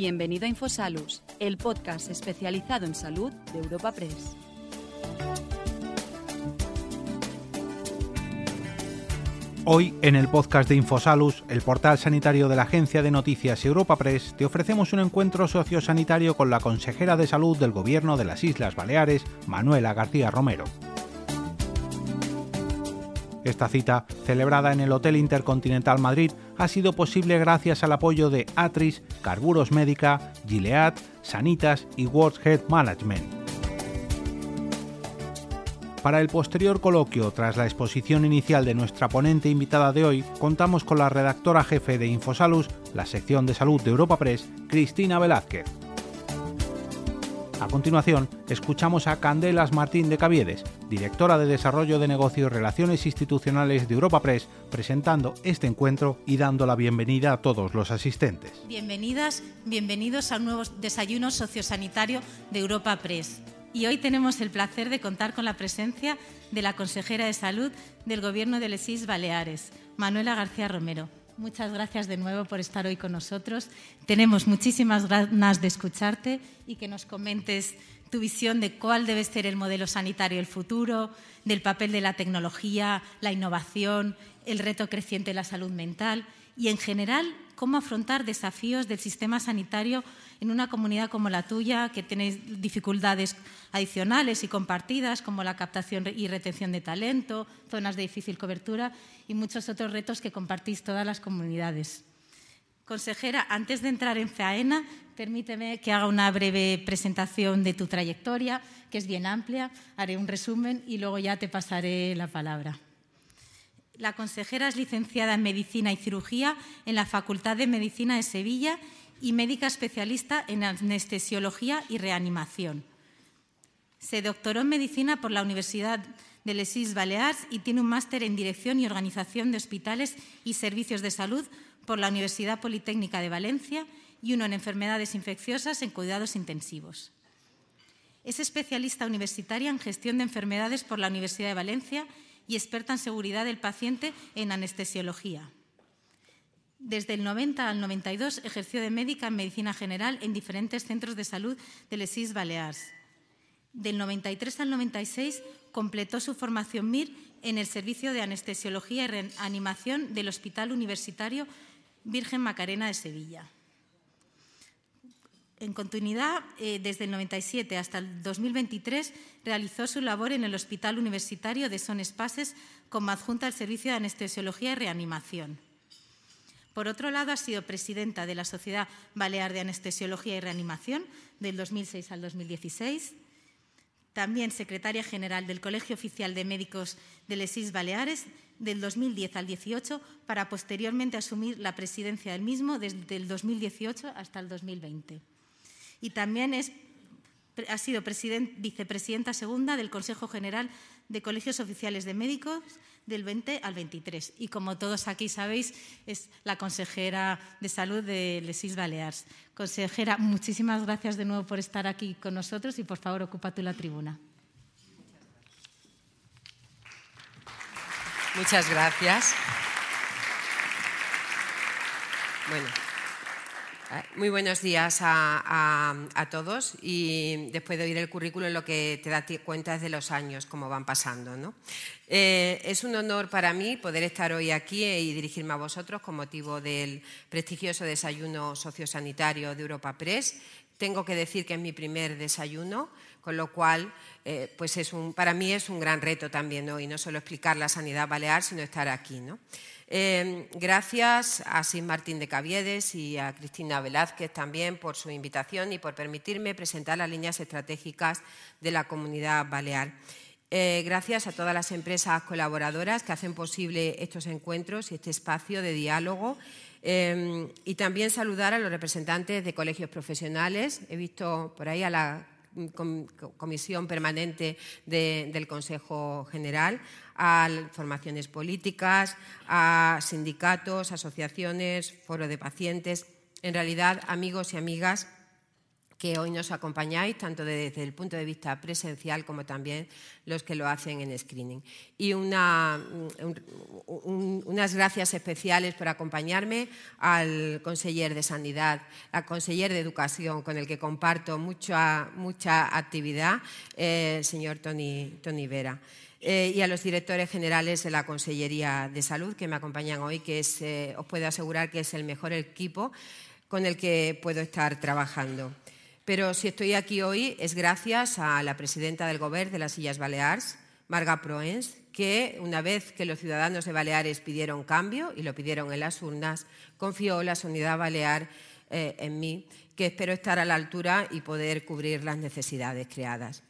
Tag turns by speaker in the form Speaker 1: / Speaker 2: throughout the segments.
Speaker 1: Bienvenido a Infosalus, el podcast especializado en salud de Europa Press.
Speaker 2: Hoy, en el podcast de Infosalus, el portal sanitario de la agencia de noticias Europa Press, te ofrecemos un encuentro sociosanitario con la consejera de salud del Gobierno de las Islas Baleares, Manuela García Romero. Esta cita, celebrada en el Hotel Intercontinental Madrid, ha sido posible gracias al apoyo de Atris, Carburos Médica, Gilead, Sanitas y World Health Management. Para el posterior coloquio, tras la exposición inicial de nuestra ponente invitada de hoy, contamos con la redactora jefe de Infosalus, la sección de salud de Europa Press, Cristina Velázquez. A continuación, escuchamos a Candelas Martín de Caviedes, directora de Desarrollo de Negocio y Relaciones Institucionales de Europa Press, presentando este encuentro y dando la bienvenida a todos los asistentes.
Speaker 3: Bienvenidas, bienvenidos al nuevo desayuno sociosanitario de Europa Press. Y hoy tenemos el placer de contar con la presencia de la consejera de Salud del Gobierno de Les Baleares, Manuela García Romero. Muchas gracias de nuevo por estar hoy con nosotros. Tenemos muchísimas ganas de escucharte y que nos comentes tu visión de cuál debe ser el modelo sanitario del futuro, del papel de la tecnología, la innovación, el reto creciente de la salud mental y, en general, cómo afrontar desafíos del sistema sanitario en una comunidad como la tuya, que tiene dificultades adicionales y compartidas, como la captación y retención de talento, zonas de difícil cobertura y muchos otros retos que compartís todas las comunidades. Consejera, antes de entrar en faena, permíteme que haga una breve presentación de tu trayectoria, que es bien amplia. Haré un resumen y luego ya te pasaré la palabra. La consejera es licenciada en Medicina y Cirugía en la Facultad de Medicina de Sevilla y médica especialista en anestesiología y reanimación. Se doctoró en medicina por la Universidad de Les Isles Balears y tiene un máster en dirección y organización de hospitales y servicios de salud por la Universidad Politécnica de Valencia y uno en enfermedades infecciosas en cuidados intensivos. Es especialista universitaria en gestión de enfermedades por la Universidad de Valencia y experta en seguridad del paciente en anestesiología. Desde el 90 al 92 ejerció de médica en medicina general en diferentes centros de salud de Les Isles Balears. Del 93 al 96 completó su formación MIR en el Servicio de Anestesiología y Reanimación del Hospital Universitario Virgen Macarena de Sevilla. En continuidad, eh, desde el 97 hasta el 2023, realizó su labor en el Hospital Universitario de Son Espases como adjunta al Servicio de Anestesiología y Reanimación. Por otro lado, ha sido presidenta de la Sociedad Balear de Anestesiología y Reanimación del 2006 al 2016. También secretaria general del Colegio Oficial de Médicos de Les Baleares del 2010 al 18 para posteriormente asumir la presidencia del mismo desde el 2018 hasta el 2020. Y también es, ha sido vicepresidenta segunda del Consejo General de Colegios Oficiales de Médicos del 20 al 23. Y como todos aquí sabéis, es la consejera de salud de Les Balears. Consejera, muchísimas gracias de nuevo por estar aquí con nosotros y por favor ocupa tú la tribuna.
Speaker 4: Muchas gracias. Bueno. Muy buenos días a, todos y después de oír el currículum lo que te da cuenta es de los años, cómo van pasando. Eh, es un honor para mí poder estar hoy aquí y dirigirme a vosotros con motivo del prestigioso desayuno sociosanitario de Europa Press. Tengo que decir que es mi primer desayuno, con lo cual eh, pues es un, para mí es un gran reto también hoy, no solo explicar la sanidad balear, sino estar aquí. ¿no? Em, gracias a Sin Martín de Caviedes y a Cristina Velázquez también por su invitación y por permitirme presentar las líneas estratégicas de la comunidad balear. Eh, gracias a todas las empresas colaboradoras que hacen posible estos encuentros y este espacio de diálogo. Em, y también saludar a los representantes de colegios profesionales. He visto por ahí a la comisión permanente del Consejo General, a formaciones políticas, a sindicatos, asociaciones, foro de pacientes, en realidad amigos y amigas que hoy nos acompañáis, tanto desde el punto de vista presencial como también los que lo hacen en screening. Y unas gracias especiales por acompañarme al conseller de Sanidad, al conseller de Educación, con el que comparto mucha, mucha actividad, el señor Tony, Tony Vera. Eh, y a los directores generales de la Consellería de Salud que me acompañan hoy, que eh, os puedo asegurar que es el mejor equipo con el que puedo estar trabajando. Pero si estoy aquí hoy es gracias a la presidenta del Gobierno de las Illes Baleares, Marga Proens, que una vez que los ciudadanos de Baleares pidieron cambio y lo pidieron en las urnas, confió la Unidad Balear eh, en mí, que espero estar a la altura y poder cubrir las necesidades creadas.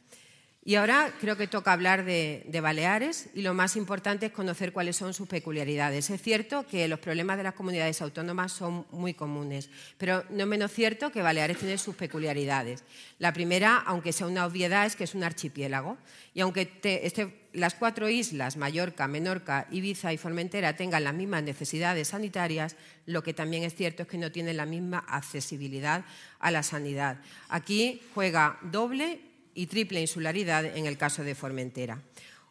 Speaker 4: Y ahora creo que toca hablar de, Baleares y lo más importante es conocer cuáles son sus peculiaridades. Es cierto que los problemas de las comunidades autónomas son muy comunes, pero no menos cierto que Baleares tiene sus peculiaridades. La primera, aunque sea una obviedad, es que es un archipiélago. Y aunque este, las cuatro islas, Mallorca, Menorca, Ibiza y Formentera, tengan las mismas necesidades sanitarias, lo que también es cierto es que no tienen la misma accesibilidad a la sanidad. Aquí juega doble y triple insularidad en el caso de Formentera.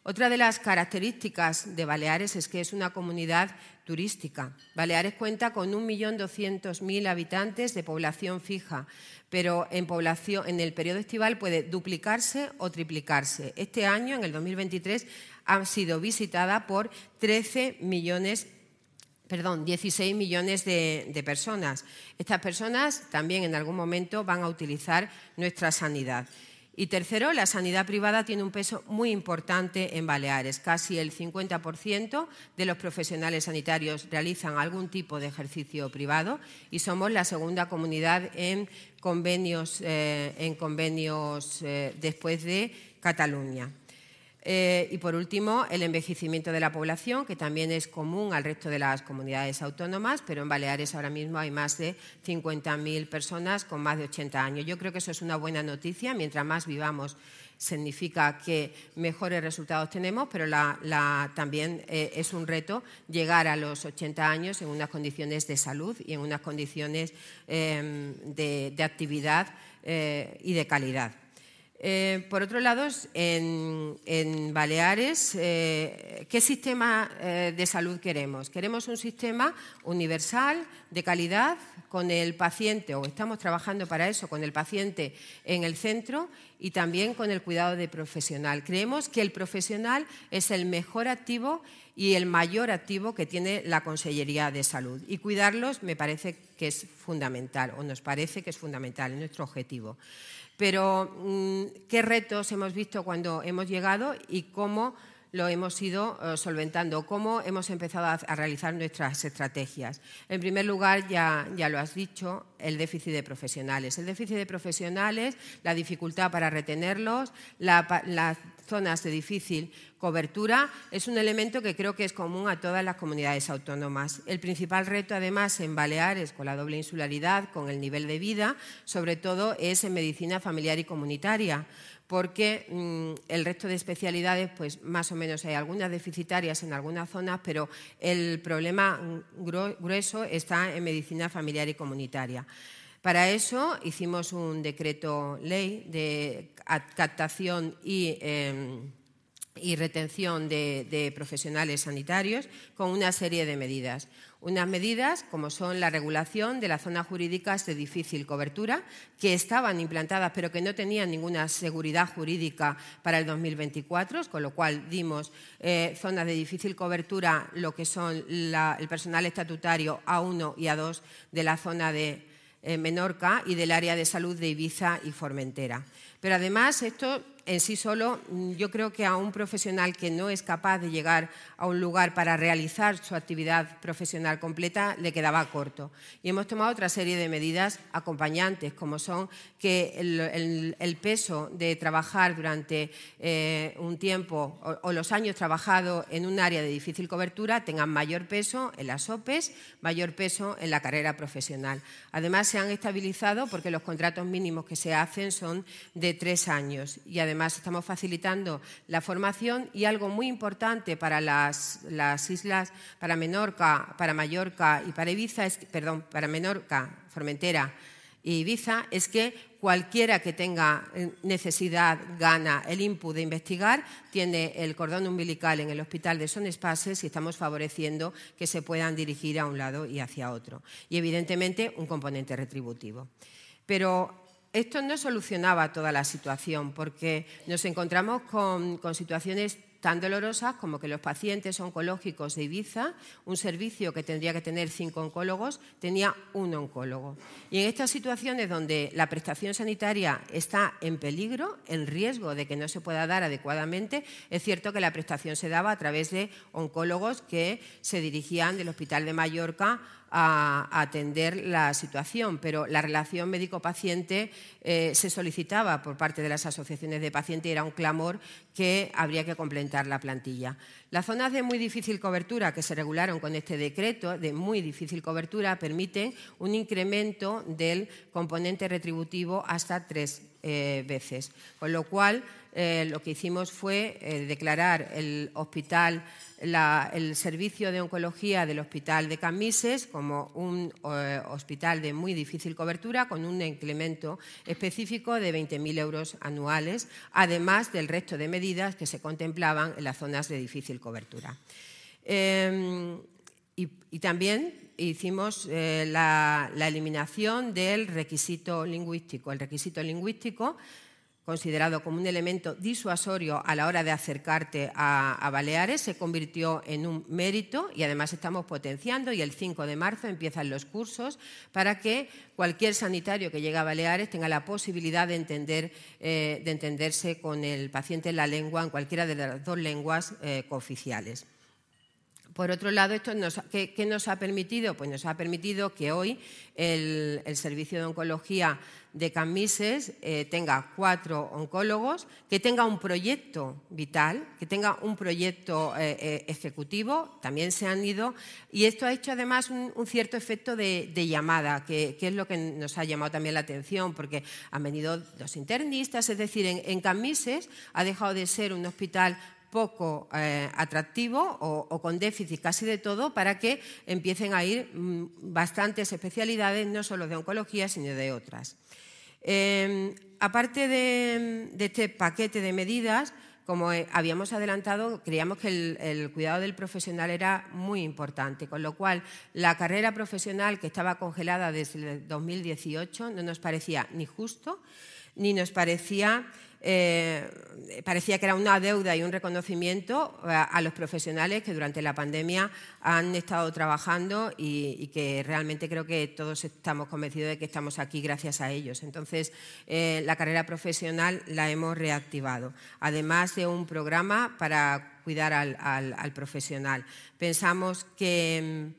Speaker 4: Otra de las características de Baleares es que es una comunidad turística. Baleares cuenta con 1.200.000 habitantes de población fija, pero en, población, en el periodo estival puede duplicarse o triplicarse. Este año, en el 2023, ha sido visitada por 13 millones perdón, 16 millones de, de, personas. Estas personas también en algún momento van a utilizar nuestra sanidad. Y tercero, la sanidad privada tiene un peso muy importante en Baleares. Casi el 50% de los profesionales sanitarios realizan algún tipo de ejercicio privado y somos la segunda comunidad en convenios, eh, en convenios eh, después de Cataluña. Eh, y por último, el envejecimiento de la población, que también es común al resto de las comunidades autónomas, pero en Baleares ahora mismo hay más de 50.000 personas con más de 80 años. Yo creo que eso es una buena noticia. Mientras más vivamos, significa que mejores resultados tenemos, pero también eh, es un reto llegar a los 80 años en unas condiciones de salud y en unas condiciones em, de, actividad eh, y de calidad. Eh, por otro lado, en, Baleares, eh, ¿qué sistema eh, de salud queremos? Queremos un sistema universal, de calidad, con el paciente, o estamos trabajando para eso, con el paciente en el centro y también con el cuidado de profesional. Creemos que el profesional es el mejor activo y el mayor activo que tiene la Consellería de Salud. Y cuidarlos me parece que es fundamental, o nos parece que es fundamental, es nuestro objetivo. Pero, mm, ¿qué retos hemos visto cuando hemos llegado y cómo lo hemos ido eh, solventando, cómo hemos empezado a, realizar nuestras estrategias. En primer lugar, ya, ya, lo has dicho, el déficit de profesionales. El déficit de profesionales, la dificultad para retenerlos, la, zonas de difícil cobertura es un elemento que creo que es común a todas las comunidades autónomas. El principal reto, además, en Baleares, con la doble insularidad, con el nivel de vida, sobre todo es en medicina familiar y comunitaria porque mm, el resto de especialidades, pues más o menos hay algunas deficitarias en algunas zonas, pero el problema grueso está en medicina familiar y comunitaria. Para eso hicimos un decreto ley de captación y, em, retención de, profesionales sanitarios con una serie de medidas. Unas medidas como son la regulación de las zonas jurídicas de difícil cobertura, que estaban implantadas pero que no tenían ninguna seguridad jurídica para el 2024, con lo cual dimos eh, zonas de difícil cobertura, lo que son el personal estatutario A1 y A2 de la zona de eh, Menorca y del área de salud de Ibiza y Formentera. Pero además esto en sí solo, yo creo que a un profesional que no es capaz de llegar a un lugar para realizar su actividad profesional completa le quedaba corto. Y hemos tomado otra serie de medidas acompañantes, como son que el, peso de trabajar durante eh, un tiempo o, los años trabajado en un área de difícil cobertura tengan mayor peso en las OPEs, mayor peso en la carrera profesional. Además, se han estabilizado porque los contratos mínimos que se hacen son de tres años y además Además, estamos facilitando la formación y algo muy importante para las, islas, para Menorca, para Mallorca y para Ibiza, perdón, para Menorca, Formentera y Ibiza es que cualquiera que tenga eh, necesidad, gana el input de investigar, tiene el cordón umbilical en el hospital de Son Espaces y estamos favoreciendo que se puedan dirigir a un lado y hacia otro. Y evidentemente un componente retributivo. Pero esto no solucionaba toda la situación porque nos encontramos con, situaciones tan dolorosas como que los pacientes oncológicos de Ibiza, un servicio que tendría que tener cinco oncólogos, tenía un oncólogo. Y en estas situaciones donde la prestación sanitaria está en peligro, en riesgo de que no se pueda dar adecuadamente, es cierto que la prestación se daba a través de oncólogos que se dirigían del Hospital de Mallorca a, atender la situación, pero la relación médico-paciente eh, se solicitaba por parte de las asociaciones de pacientes y era un clamor que habría que complementar la plantilla. Las zonas de muy difícil cobertura que se regularon con este decreto, de muy difícil cobertura, permiten un incremento del componente retributivo hasta tres eh, veces, con lo cual eh, lo que hicimos fue declarar el hospital el servicio de oncología del Hospital de Camises como un eh, hospital de muy difícil cobertura con un incremento específico de 20.000 euros anuales, además del resto de medidas que se contemplaban en las zonas de difícil cobertura. Em, y, también hicimos eh, la eliminación del requisito lingüístico. El requisito lingüístico considerado como un elemento disuasorio a la hora de acercarte a, Baleares, se convirtió en un mérito y además estamos potenciando y el 5 de marzo empiezan los cursos para que cualquier sanitario que llegue a Baleares tenga la posibilidad eh, de entenderse con el paciente en la lengua, en cualquiera de las dos lenguas eh, cooficiales. Por otro lado, esto ¿qué, nos ha permitido? Pues nos ha permitido que hoy el, servicio de oncología de Camises eh, tenga cuatro oncólogos, que tenga un proyecto vital, que tenga un proyecto eh, eh, ejecutivo, también se han ido, y esto ha hecho además un, cierto efecto de, llamada, que, es lo que nos ha llamado también la atención, porque han venido los internistas, es decir, en Camises ha dejado de ser un hospital poco atractivo o, con déficit casi de todo para que empiecen a ir mm, bastantes especialidades, no solo de oncología, sino de otras. Em, aparte de, este paquete de medidas, como eh, habíamos adelantado, creíamos que el, el, cuidado del profesional era muy importante, con lo cual la carrera profesional que estaba congelada desde el 2018 no nos parecía ni justo ni nos parecía eh, parecía que era una deuda y un reconocimiento a, los profesionales que durante la pandemia han estado trabajando y, que realmente creo que todos estamos convencidos de que estamos aquí gracias a ellos. Entonces, eh, la carrera profesional la hemos reactivado, además de un programa para cuidar al profesional. Pensamos que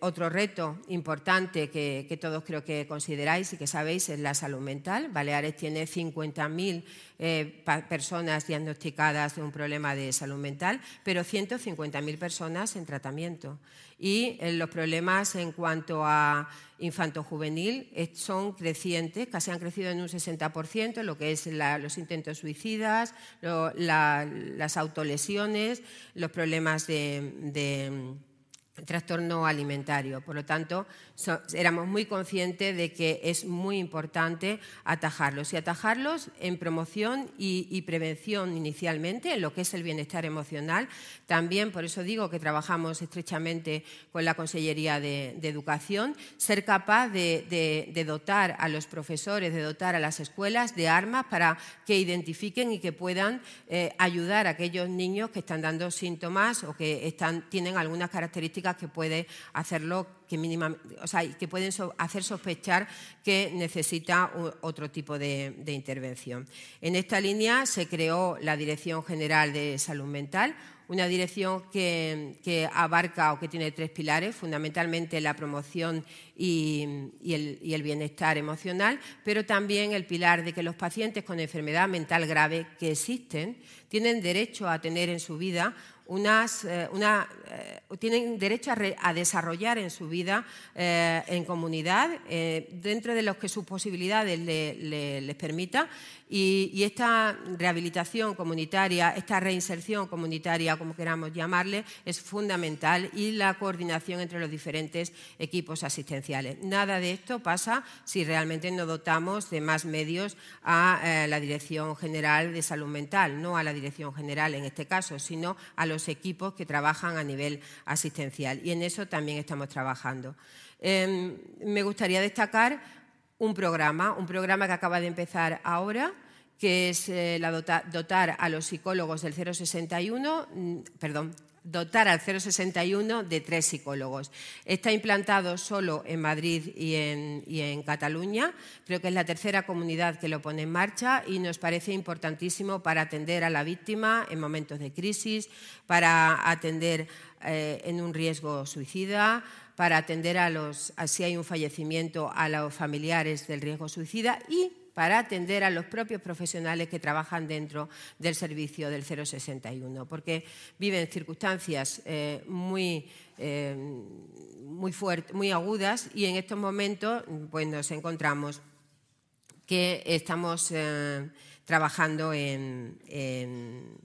Speaker 4: otro reto importante que, todos creo que consideráis y que sabéis es la salud mental. Baleares tiene 50.000 eh, personas diagnosticadas de un problema de salud mental, pero 150.000 personas en tratamiento. Y eh, los problemas en cuanto a infanto-juvenil son crecientes, casi han crecido en un 60%, lo que es los intentos suicidas, las autolesiones, los problemas de trastorno alimentario. Por lo tanto, éramos muy conscientes de que es muy importante atajarlos y atajarlos en promoción y, prevención inicialmente, en lo que es el bienestar emocional. También, por eso digo que trabajamos estrechamente con la Consellería de, Educación, ser capaz de, dotar a los profesores, de dotar a las escuelas de armas para que identifiquen y que puedan eh, ayudar a aquellos niños que están dando síntomas o que están, tienen algunas características que puede hacerlo que o sea, que pueden hacer sospechar que necesita otro tipo de, intervención. En esta línea se creó la Dirección General de Salud Mental, una dirección que, abarca o que tiene tres pilares, fundamentalmente la promoción y, el, y, el, bienestar emocional, pero también el pilar de que los pacientes con enfermedad mental grave que existen tienen derecho a tener en su vida eh, eh, tienen derecho a, desarrollar en su vida eh, en comunidad, eh, dentro de lo que sus posibilidades les permita. Y, esta rehabilitación comunitaria, esta reinserción comunitaria, como queramos llamarle, es fundamental y la coordinación entre los diferentes equipos asistenciales. Nada de esto pasa si realmente no dotamos de más medios a la Dirección General de Salud Mental, no a la Dirección General en este caso, sino a los equipos que trabajan a nivel asistencial. Y en eso también estamos trabajando. Em, me gustaría destacar un programa, un programa que acaba de empezar ahora, que es eh, la dotar a los psicólogos del 061, mm, perdón, dotar al 061 de tres psicólogos. Está implantado solo en Madrid y en, Cataluña. Creo que es la tercera comunidad que lo pone en marcha y nos parece importantísimo para atender a la víctima en momentos de crisis, para atender eh, en un riesgo suicida, para atender a los, si hay un fallecimiento, a los familiares del riesgo suicida y para atender a los propios profesionales que trabajan dentro del servicio del 061, porque viven circunstancias eh, muy, eh, muy, muy agudas y en estos momentos pues, nos encontramos que estamos trabajando en en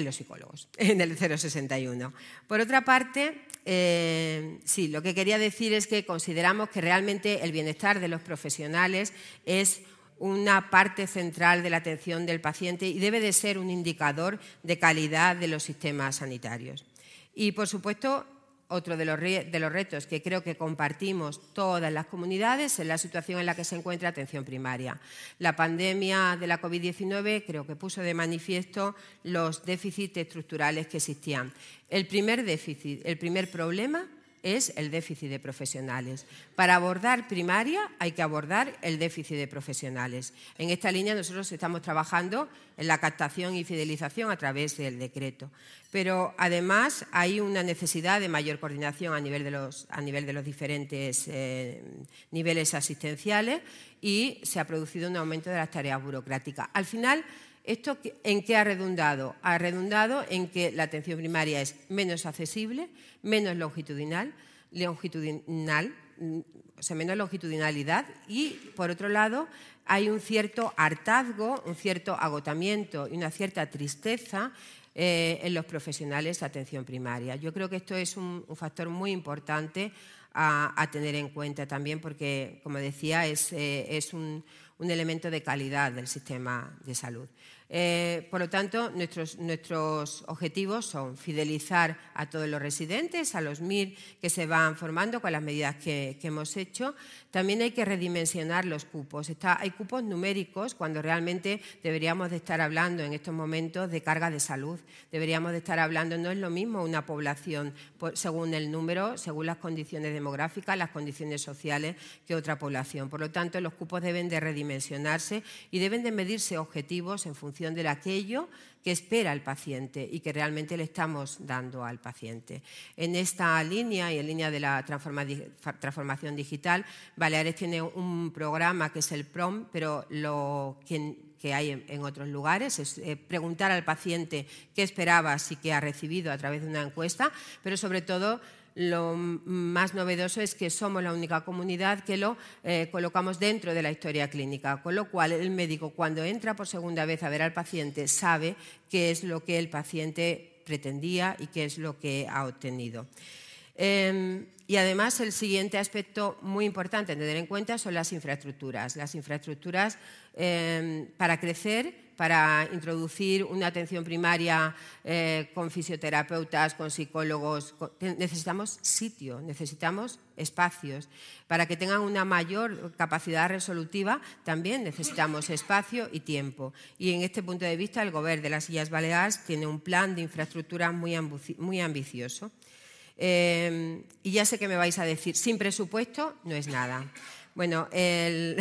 Speaker 4: los psicólogos, en el 061. Por otra parte, eh, sí, lo que quería decir es que consideramos que realmente el bienestar de los profesionales es una parte central de la atención del paciente y debe de ser un indicador de calidad de los sistemas sanitarios. Y, por supuesto, otro de los, retos que creo que compartimos todas las comunidades es la situación en la que se encuentra atención primaria. La pandemia de la COVID-19 creo que puso de manifiesto los déficits estructurales que existían. El primer déficit, el primer problema es el déficit de profesionales. Para abordar primaria hay que abordar el déficit de profesionales. En esta línea nosotros estamos trabajando en la captación y fidelización a través del decreto. Pero además hay una necesidad de mayor coordinación a nivel de los, a nivel de los diferentes eh, niveles asistenciales y se ha producido un aumento de las tareas burocráticas. Al final, ¿Esto en qué ha redundado? Ha redundado en que la atención primaria es menos accesible, menos longitudinal, longitudinal mm, o sea, menos longitudinalidad y, por otro lado, hay un cierto hartazgo, un cierto agotamiento y una cierta tristeza eh, en los profesionales de atención primaria. Yo creo que esto es un, factor muy importante a, tener en cuenta también porque, como decía, es, eh, un elemento de calidad del sistema de salud. Eh, por lo tanto, nuestros, nuestros, objetivos son fidelizar a todos los residentes, a los MIR que se van formando con las medidas que, hemos hecho. También hay que redimensionar los cupos. hay cupos numéricos cuando realmente deberíamos de estar hablando en estos momentos de carga de salud. Deberíamos de estar hablando, no es lo mismo una población según el número, según las condiciones demográficas, las condiciones sociales que otra población. Por lo tanto, los cupos deben de redimensionarse y deben de medirse objetivos en función de aquello que espera el paciente y que realmente le estamos dando al paciente. En esta línea y en línea de la transformación digital, Baleares tiene un programa que es el PROM, pero lo que, hay en, otros lugares es eh, preguntar al paciente qué esperaba, si que ha recibido a través de una encuesta, pero sobre todo lo más novedoso es que somos la única comunidad que lo eh, colocamos dentro de la historia clínica, con lo cual el médico cuando entra por segunda vez a ver al paciente sabe qué es lo que el paciente pretendía y qué es lo que ha obtenido. Em, y además el siguiente aspecto muy importante a tener en cuenta son las infraestructuras. Las infraestructuras em, para crecer para introducir una atención primaria eh, con fisioterapeutas, con psicólogos. necesitamos sitio, necesitamos espacios. Para que tengan una mayor capacidad resolutiva, también necesitamos espacio y tiempo. Y en este punto de vista, el Gobierno de las Islas Baleares tiene un plan de infraestructura muy, ambicioso. Eh, y ya sé que me vais a decir, sin presupuesto no es nada. Bueno, el,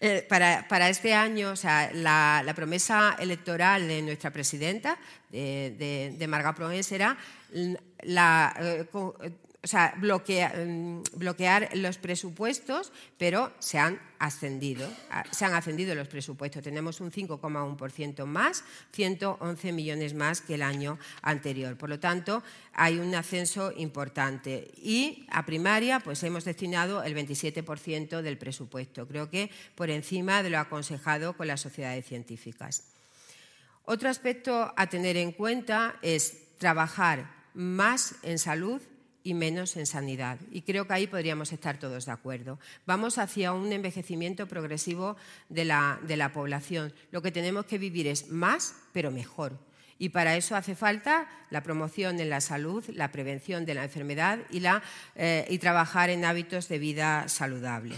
Speaker 4: Eh, para, este año, o sea, la, promesa electoral de nuestra presidenta, de, de, Marga Proens, era la, eh, o sea, mm, bloquear, los presupuestos, pero se han ascendido, se han ascendido los presupuestos. Tenemos un 5,1% más, 111 millones más que el año anterior. Por lo tanto, hay un ascenso importante. Y a primaria, pues hemos destinado el 27% del presupuesto. Creo que por encima de lo aconsejado con las sociedades científicas. Otro aspecto a tener en cuenta es trabajar más en salud y menos en sanidad. Y creo que ahí podríamos estar todos de acuerdo. Vamos hacia un envejecimiento progresivo de la, población. Lo que tenemos que vivir es más, pero mejor. Y para eso hace falta la promoción en la salud, la prevención de la enfermedad y, eh, y trabajar en hábitos de vida saludable.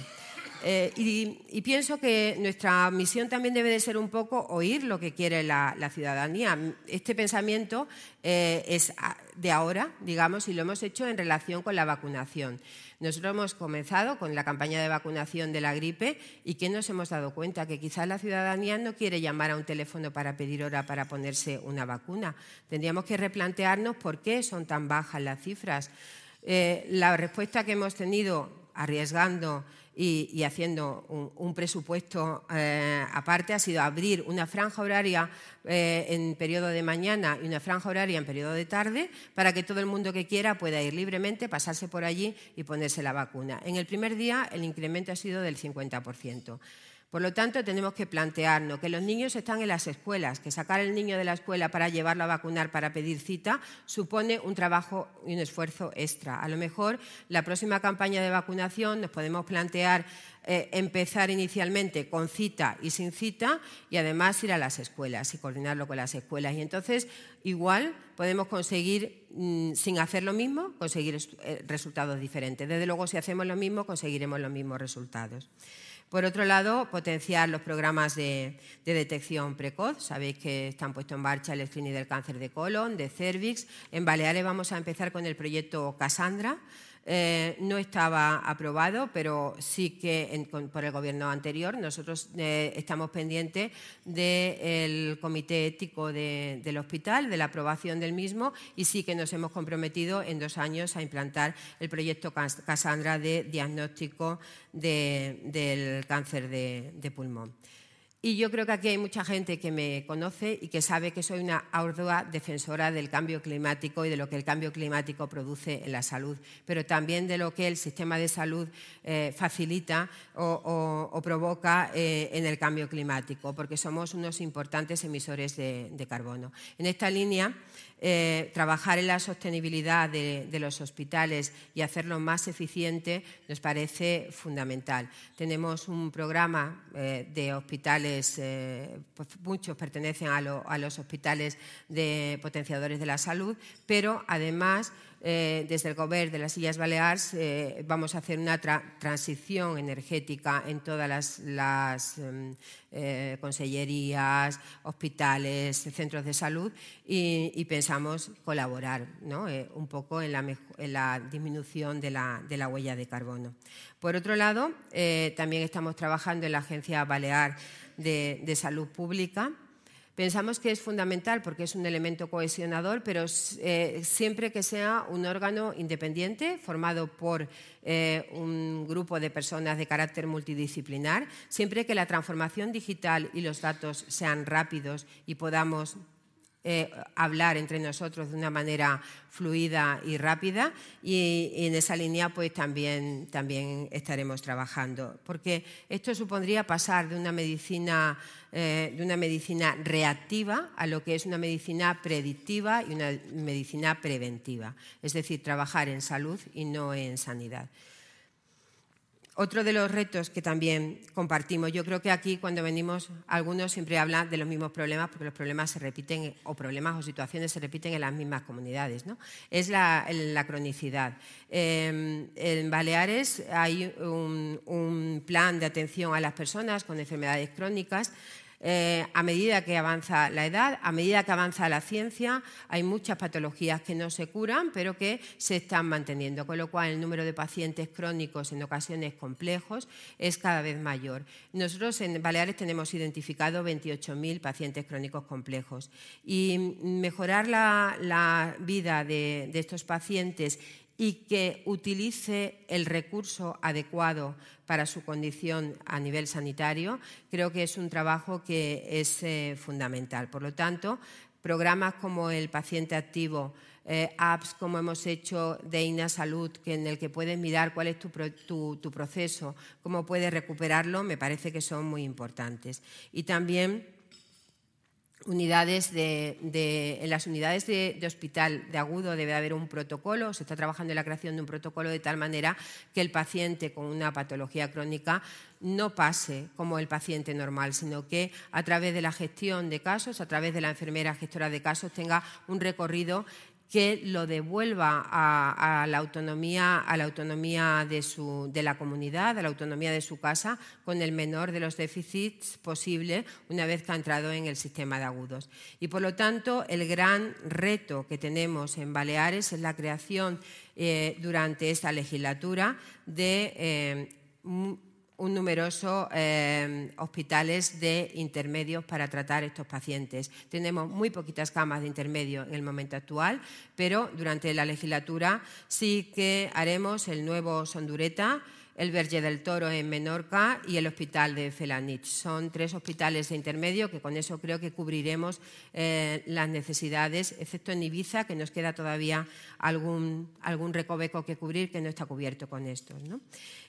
Speaker 4: Eh, y, pienso que nuestra misión también debe de ser un poco oír lo que quiere la, ciudadanía. Este pensamiento eh, es de ahora, digamos, y lo hemos hecho en relación con la vacunación. Nosotros hemos comenzado con la campaña de vacunación de la gripe y que nos hemos dado cuenta que quizás la ciudadanía no quiere llamar a un teléfono para pedir hora para ponerse una vacuna. Tendríamos que replantearnos por qué son tan bajas las cifras. Eh, la respuesta que hemos tenido arriesgando y, haciendo un, presupuesto eh, aparte ha sido abrir una franja horaria eh, en periodo de mañana y una franja horaria en periodo de tarde para que todo el mundo que quiera pueda ir libremente, pasarse por allí y ponerse la vacuna. En el primer día el incremento ha sido del 50%. Por lo tanto, tenemos que plantearnos que los niños están en las escuelas, que sacar al niño de la escuela para llevarlo a vacunar, para pedir cita, supone un trabajo y un esfuerzo extra. A lo mejor la próxima campaña de vacunación nos podemos plantear eh, empezar inicialmente con cita y sin cita y además ir a las escuelas y coordinarlo con las escuelas. Y entonces, igual podemos conseguir, mm, sin hacer lo mismo, conseguir eh, resultados diferentes. Desde luego, si hacemos lo mismo, conseguiremos los mismos resultados. Por otro lado, potenciar los programas de, detección precoz. Sabéis que están puestos en marcha el screening del cáncer de colon, de cervix. En Baleares vamos a empezar con el proyecto Cassandra eh, no estaba aprobado, pero sí que por el gobierno anterior. Nosotros eh, estamos pendientes del comité ético del hospital, de la aprobación del mismo, y sí que nos hemos comprometido en dos años a implantar el proyecto Cassandra de diagnóstico del cáncer de pulmón. Y yo creo que aquí hay mucha gente que me conoce y que sabe que soy una ardua defensora del cambio climático y de lo que el cambio climático produce en la salud, pero también de lo que el sistema de salud eh, facilita o, provoca eh, en el cambio climático, porque somos unos importantes emisores de, carbono. En esta línea, eh, trabajar en la sostenibilidad de, los hospitales y hacerlo más eficiente nos parece fundamental. Tenemos un programa de hospitales eh, pues muchos pertenecen a, los hospitales de potenciadores de la salud, pero además eh, desde el Gobierno de las Islas Baleares eh, vamos a hacer una transición energética en todas las, em, consellerías, hospitales, centros de salud y, pensamos colaborar un poco en la, disminución de la, huella de carbono. Por otro lado, también estamos trabajando en la Agencia Balear de, salud pública. Pensamos que es fundamental porque es un elemento cohesionador, pero eh, siempre que sea un órgano independiente, formado por eh, un grupo de personas de carácter multidisciplinar, siempre que la transformación digital y los datos sean rápidos y podamos eh, hablar entre nosotros de una manera fluida y rápida y, en esa línea pues también, también estaremos trabajando porque esto supondría pasar de una medicina eh, de una medicina reactiva a lo que es una medicina predictiva y una medicina preventiva es decir trabajar en salud y no en sanidad otro de los retos que también compartimos, yo creo que aquí cuando venimos, algunos siempre hablan de los mismos problemas, porque los problemas se repiten, o problemas o situaciones se repiten en las mismas comunidades, ¿no? es la, cronicidad. Em, en Baleares hay un plan de atención a las personas con enfermedades crónicas eh, a medida que avanza la edad, a medida que avanza la ciencia, hay muchas patologías que no se curan, pero que se están manteniendo, con lo cual el número de pacientes crónicos, en ocasiones complejos, es cada vez mayor. Nosotros en Baleares tenemos identificado 28.000 pacientes crónicos complejos y mejorar la, vida de estos pacientes y que utilice el recurso adecuado para su condición a nivel sanitario, creo que es un trabajo que es eh, fundamental. Por lo tanto, programas como el paciente activo, eh, apps como hemos hecho de INA Salud, que en el que puedes mirar cuál es tu, tu, proceso, cómo puedes recuperarlo, me parece que son muy importantes. Y también unidades de, en las unidades de, hospital de agudo debe haber un protocolo, se está trabajando en la creación de un protocolo de tal manera que el paciente con una patología crónica no pase como el paciente normal, sino que a través de la gestión de casos, a través de la enfermera gestora de casos, tenga un recorrido que lo devuelva a, la autonomía, a la autonomía de, su, de, la comunidad, a la autonomía de su casa, con el menor de los déficits posible una vez que ha entrado en el sistema de agudos. Y por lo tanto, el gran reto que tenemos en Baleares es la creación eh, durante esta legislatura de eh, un numeroso eh, hospitales de intermedios para tratar estos pacientes. Tenemos muy poquitas camas de intermedio en el momento actual, pero durante la legislatura sí que haremos el nuevo Sondureta el Verge del Toro en Menorca y el Hospital de Felanich. Son tres hospitales de intermedio que con eso creo que cubriremos eh, las necesidades, excepto en Ibiza, que nos queda todavía algún, algún recoveco que cubrir que no está cubierto con estos.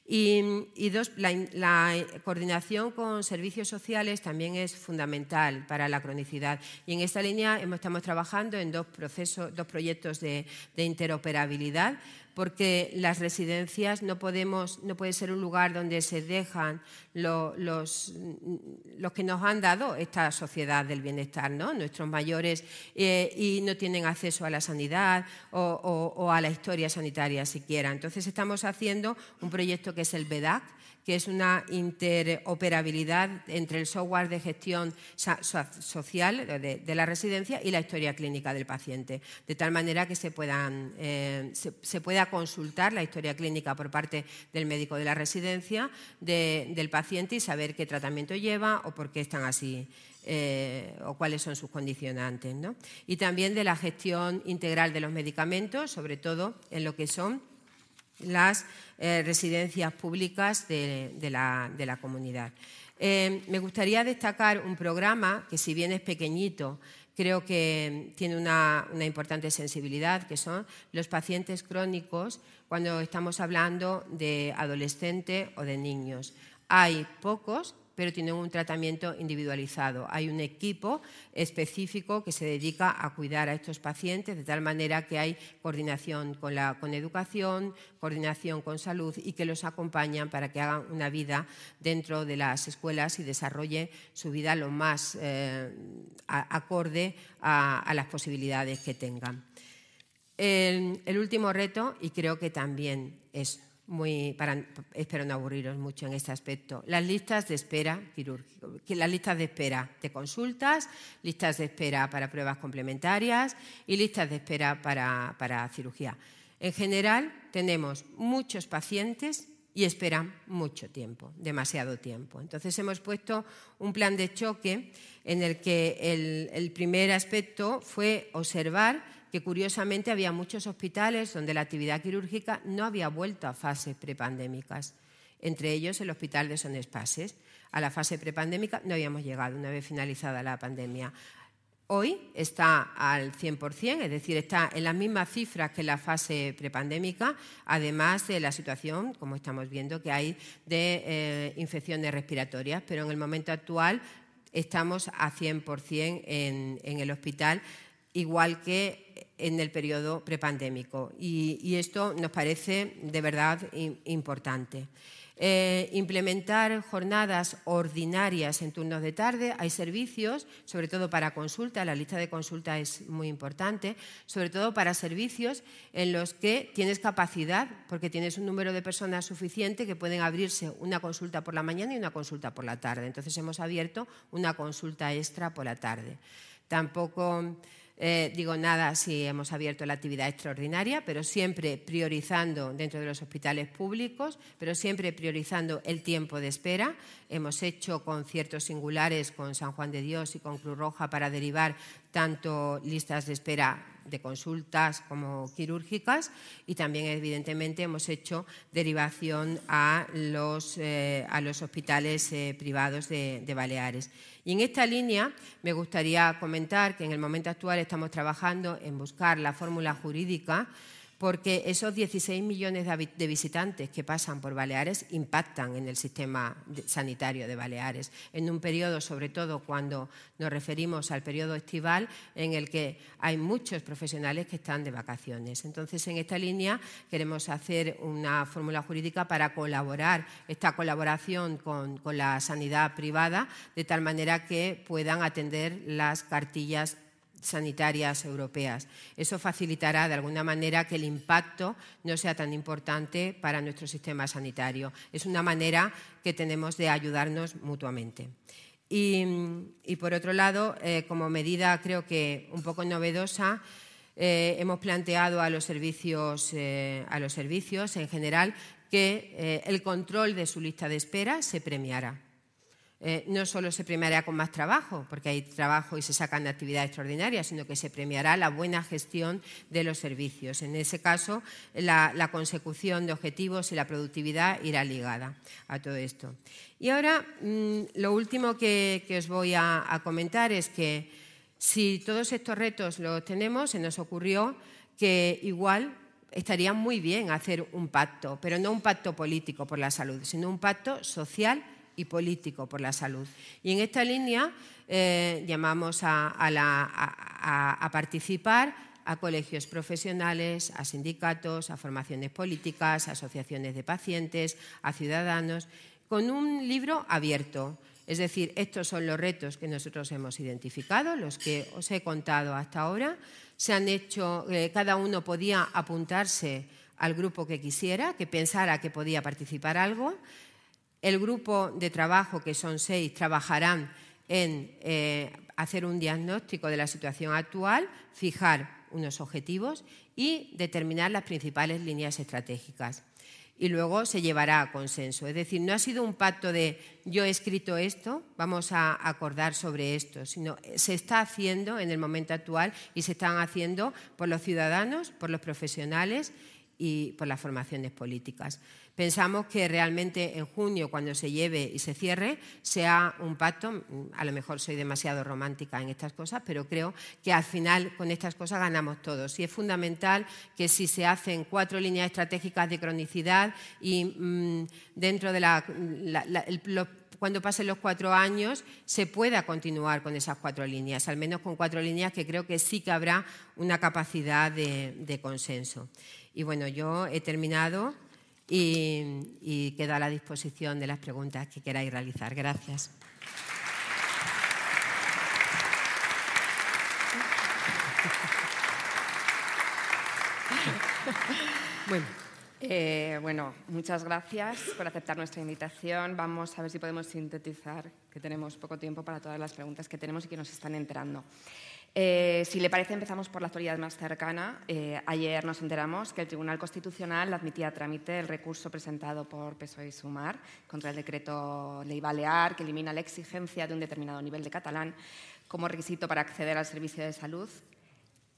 Speaker 4: Y, dos, la, coordinación con servicios sociales también es fundamental para la cronicidad. Y en esta línea estamos trabajando en dos, procesos, dos proyectos de, de interoperabilidad porque las residencias no, podemos, no puede ser un lugar donde se dejan los, los, que nos han dado esta sociedad del bienestar, ¿no? nuestros mayores, eh, y no tienen acceso a la sanidad o, o, a la historia sanitaria siquiera. Entonces estamos haciendo un proyecto que es el BEDAC, que es una interoperabilidad entre el software de gestión social de, la residencia y la historia clínica del paciente, de tal manera que se, puedan, eh, se, pueda consultar la historia clínica por parte del médico de la residencia del paciente y saber qué tratamiento lleva o por qué están así. Eh, o cuáles son sus condicionantes. Y también de la gestión integral de los medicamentos, sobre todo en lo que son las eh, residencias públicas de, la, comunidad. Eh, me gustaría destacar un programa que, si bien es pequeñito, creo que tiene una, una, importante sensibilidad, que son los pacientes crónicos cuando estamos hablando de adolescentes o de niños. Hay pocos, pero tienen un tratamiento individualizado. Hay un equipo específico que se dedica a cuidar a estos pacientes de tal manera que hay coordinación con, la, con educación, coordinación con salud y que los acompañan para que hagan una vida dentro de las escuelas y desarrolle su vida lo más eh, acorde a, las posibilidades que tengan. el último reto, y creo que también es muy, espero no aburriros mucho en este aspecto, las listas de espera quirúrgico, las listas de espera de consultas, listas de espera para pruebas complementarias y listas de espera para, para cirugía. En general, tenemos muchos pacientes y esperan mucho tiempo, demasiado tiempo. Entonces hemos puesto un plan de choque en el que el primer aspecto fue observar que curiosamente había muchos hospitales donde la actividad quirúrgica no había vuelto a fases prepandémicas, entre ellos el Hospital de Son Espases. A la fase prepandémica no habíamos llegado una vez finalizada la pandemia. Hoy está al 100%, es decir, está en las mismas cifras que la fase prepandémica, además de la situación, como estamos viendo, que hay de eh, infecciones respiratorias, pero en el momento actual estamos a 100% en, en el hospital, igual que en el periodo prepandémico. Y, esto nos parece de verdad importante. Eh, implementar jornadas ordinarias en turnos de tarde. Hay servicios, sobre todo para consulta, la lista de consulta es muy importante, sobre todo para servicios en los que tienes capacidad, porque tienes un número de personas suficiente que pueden abrirse una consulta por la mañana y una consulta por la tarde. Entonces hemos abierto una consulta extra por la tarde. Tampoco eh, digo nada si hemos abierto la actividad extraordinaria, pero siempre priorizando dentro de los hospitales públicos, pero siempre priorizando el tiempo de espera. Hemos hecho conciertos singulares con San Juan de Dios y con Cruz Roja para derivar tanto listas de espera de consultas como quirúrgicas y también evidentemente hemos hecho derivación a los, eh, a los hospitales eh, privados de, de Baleares. Y en esta línea me gustaría comentar que en el momento actual estamos trabajando en buscar la fórmula jurídica porque esos 16 millones de visitantes que pasan por Baleares impactan en el sistema sanitario de Baleares, en un periodo, sobre todo cuando nos referimos al periodo estival, en el que hay muchos profesionales que están de vacaciones. Entonces, en esta línea queremos hacer una fórmula jurídica para colaborar, esta colaboración con, con la sanidad privada, de tal manera que puedan atender las cartillas sanitarias europeas. Eso facilitará de alguna manera que el impacto no sea tan importante para nuestro sistema sanitario. Es una manera que tenemos de ayudarnos mutuamente. Y, por otro lado, eh, como medida creo que un poco novedosa, eh, hemos planteado a los, servicios, eh, a los servicios en general que el control de su lista de espera se premiará. Eh, no solo se premiará con más trabajo, porque hay trabajo y se sacan de actividades extraordinarias, sino que se premiará la buena gestión de los servicios. En ese caso, la, consecución de objetivos y la productividad irá ligada a todo esto. Y ahora, mm, lo último que, os voy a, comentar es que si todos estos retos los tenemos, se nos ocurrió que igual estaría muy bien hacer un pacto, pero no un pacto político por la salud, sino un pacto social y político por la salud. Y en esta línea eh, llamamos a, participar a colegios profesionales, a sindicatos, a formaciones políticas, a asociaciones de pacientes, a ciudadanos, con un libro abierto. Es decir, estos son los retos que nosotros hemos identificado, los que os he contado hasta ahora. Se han hecho, eh, cada uno podía apuntarse al grupo que quisiera, que pensara que podía participar algo. El grupo de trabajo, que son seis, trabajarán en eh, hacer un diagnóstico de la situación actual, fijar unos objetivos y determinar las principales líneas estratégicas. Y luego se llevará a consenso. Es decir, no ha sido un pacto de yo he escrito esto, vamos a acordar sobre esto, sino se está haciendo en el momento actual y se están haciendo por los ciudadanos, por los profesionales y por las formaciones políticas. Pensamos que realmente en junio, cuando se lleve y se cierre, sea un pacto, a lo mejor soy demasiado romántica en estas cosas, pero creo que al final con estas cosas ganamos todos. Y es fundamental que si se hacen cuatro líneas estratégicas de cronicidad y mm, dentro de la, cuando pasen los cuatro años se pueda continuar con esas cuatro líneas, al menos con cuatro líneas que creo que sí que habrá una capacidad de consenso. Y bueno, yo he terminado y, quedo a la disposición de las preguntas que queráis realizar. Gracias.
Speaker 5: Bueno. Eh, bueno, muchas gracias por aceptar nuestra invitación. Vamos a ver si podemos sintetizar, que tenemos poco tiempo para todas las preguntas que tenemos y que nos están enterando. Eh, si le parece, empezamos por la actualidad más cercana. Eh, ayer nos enteramos que el Tribunal Constitucional admitía a trámite el recurso presentado por PSOE y Sumar contra el decreto Ley Balear, que elimina la exigencia de un determinado nivel de catalán como requisito para acceder al servicio de salud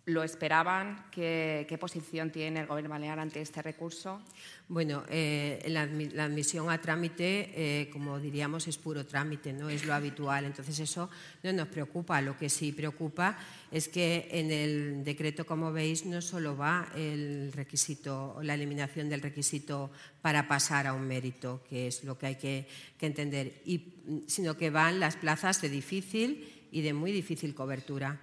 Speaker 5: ¿Lo esperaban? ¿Qué, posición tiene el Gobierno balear ante este recurso?
Speaker 4: Bueno, eh, la, admisión a trámite, eh, como diríamos, es puro trámite, no es lo habitual. Entonces eso no nos preocupa. Lo que sí preocupa es que en el decreto, como veis, no solo va el requisito, la eliminación del requisito para pasar a un mérito, que es lo que hay que, que entender, y, sino que van las plazas de difícil y de muy difícil cobertura.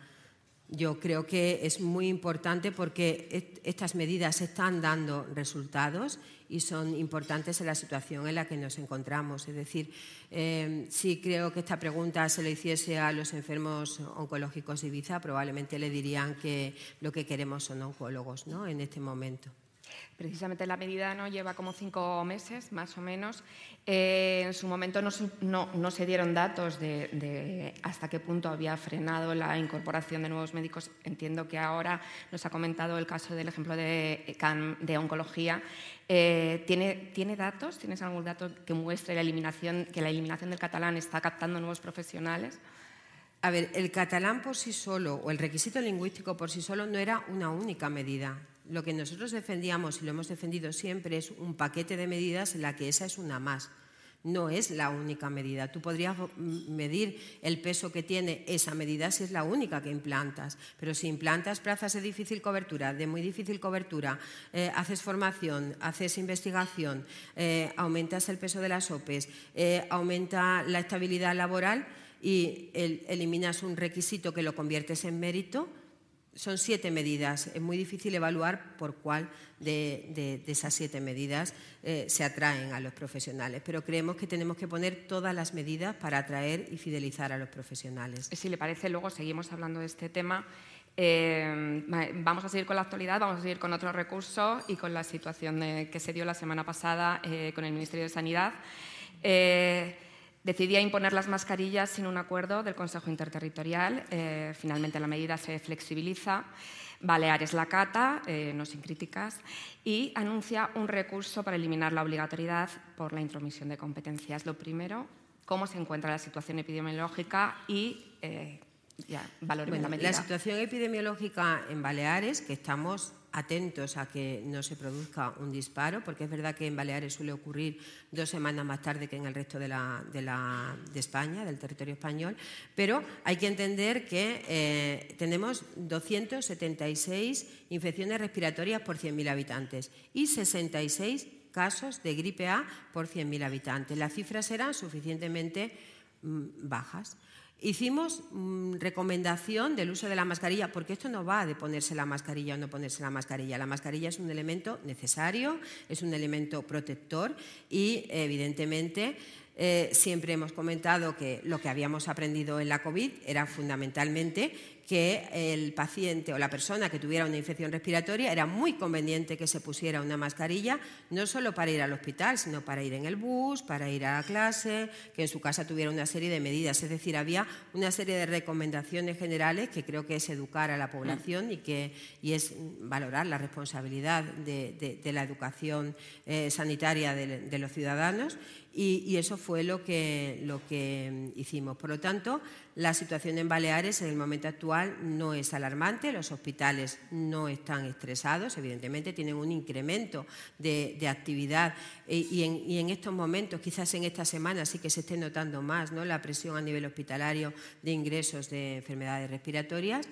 Speaker 4: Yo creo que es muy importante porque estas medidas están dando resultados y son importantes en la situación en la que nos encontramos. Es decir, eh, si creo que esta pregunta se le hiciese a los enfermos oncológicos de Ibiza, probablemente le dirían que lo que queremos son oncólogos ¿no? en este momento.
Speaker 5: Precisamente la medida ¿no? lleva como cinco meses, más o menos. Eh, en su momento no, se dieron datos de, hasta qué punto había frenado la incorporación de nuevos médicos. Entiendo que ahora nos ha comentado el caso del ejemplo de, de oncología. Eh, ¿tiene, ¿Tiene datos? ¿Tienes algún dato que muestre la eliminación, que la eliminación del catalán está captando nuevos profesionales?
Speaker 4: A ver, el catalán por sí solo o el requisito lingüístico por sí solo no era una única medida. Lo que nosotros defendíamos y lo hemos defendido siempre es un paquete de medidas en la que esa es una más no es la única medida. Tú podrías medir el peso que tiene esa medida si es la única que implantas, pero si implantas plazas de difícil cobertura, de muy difícil cobertura, eh, haces formación, haces investigación, eh, aumentas el peso de las OPEs, eh, aumenta la estabilidad laboral y eliminas un requisito que lo conviertes en mérito, son siete medidas. Es muy difícil evaluar por cuál de, esas siete medidas eh, se atraen a los profesionales, pero creemos que tenemos que poner todas las medidas para atraer y fidelizar a los profesionales.
Speaker 5: Si le parece, luego seguimos hablando de este tema. Eh, vamos a seguir con la actualidad, vamos a seguir con otro recurso y con la situación que se dio la semana pasada eh, con el Ministerio de Sanidad decidía imponer las mascarillas sin un acuerdo del Consejo Interterritorial. Eh, finalmente la medida se flexibiliza. Baleares la cata, eh, no sin críticas, y anuncia un recurso para eliminar la obligatoriedad por la intromisión de competencias. Lo primero, cómo se encuentra la situación epidemiológica y eh, ya, la medida.
Speaker 4: La situación epidemiológica en Baleares, que estamos atentos a que no se produzca un disparo, porque es verdad que en Baleares suele ocurrir dos semanas más tarde que en el resto de, España, del territorio español, pero hay que entender que eh, tenemos 276 infecciones respiratorias por 100.000 habitantes y 66 casos de gripe A por 100.000 habitantes. Las cifras eran suficientemente mm, bajas. Hicimos mm, recomendación del uso de la mascarilla, porque esto no va de ponerse la mascarilla o no ponerse la mascarilla. La mascarilla es un elemento necesario, es un elemento protector y, evidentemente, eh, siempre hemos comentado que lo que habíamos aprendido en la COVID era fundamentalmente que el paciente o la persona que tuviera una infección respiratoria era muy conveniente que se pusiera una mascarilla, no solo para ir al hospital, sino para ir en el bus, para ir a la clase, que en su casa tuviera una serie de medidas. Es decir, había una serie de recomendaciones generales que creo que es educar a la población y, que, y es valorar la responsabilidad de, la educación eh, sanitaria de, los ciudadanos. Y, eso fue lo que, lo que hicimos. Por lo tanto, la situación en Baleares en el momento actual no es alarmante, los hospitales no están estresados, evidentemente tienen un incremento de, actividad eh, y, en, estos momentos, quizás en esta semana sí que se esté notando más ¿no? la presión a nivel hospitalario de ingresos de enfermedades respiratorias.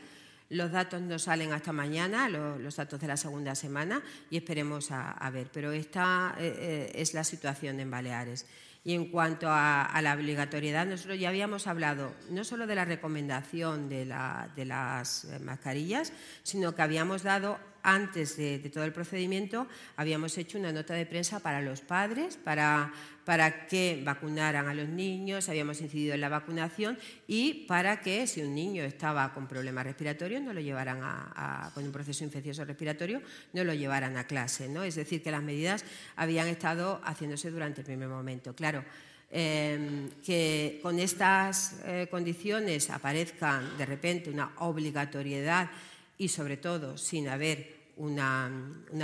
Speaker 4: Los datos no salen hasta mañana, los, datos de la segunda semana, y esperemos a, ver. Pero esta eh, eh, es la situación en Baleares. Y en cuanto a, la obligatoriedad, nosotros ya habíamos hablado no solo de la recomendación de, las eh, mascarillas, sino que habíamos dado antes de, todo el procedimiento, habíamos hecho una nota de prensa para los padres, para, para que vacunaran a los niños, habíamos incidido en la vacunación y para que si un niño estaba con problemas respiratorios, no lo llevaran a, con un proceso infeccioso respiratorio, no lo llevaran a clase. ¿no? Es decir, que las medidas habían estado haciéndose durante el primer momento. Claro, em, que con estas eh, condiciones aparezca de repente una obligatoriedad y sobre todo sin haber una,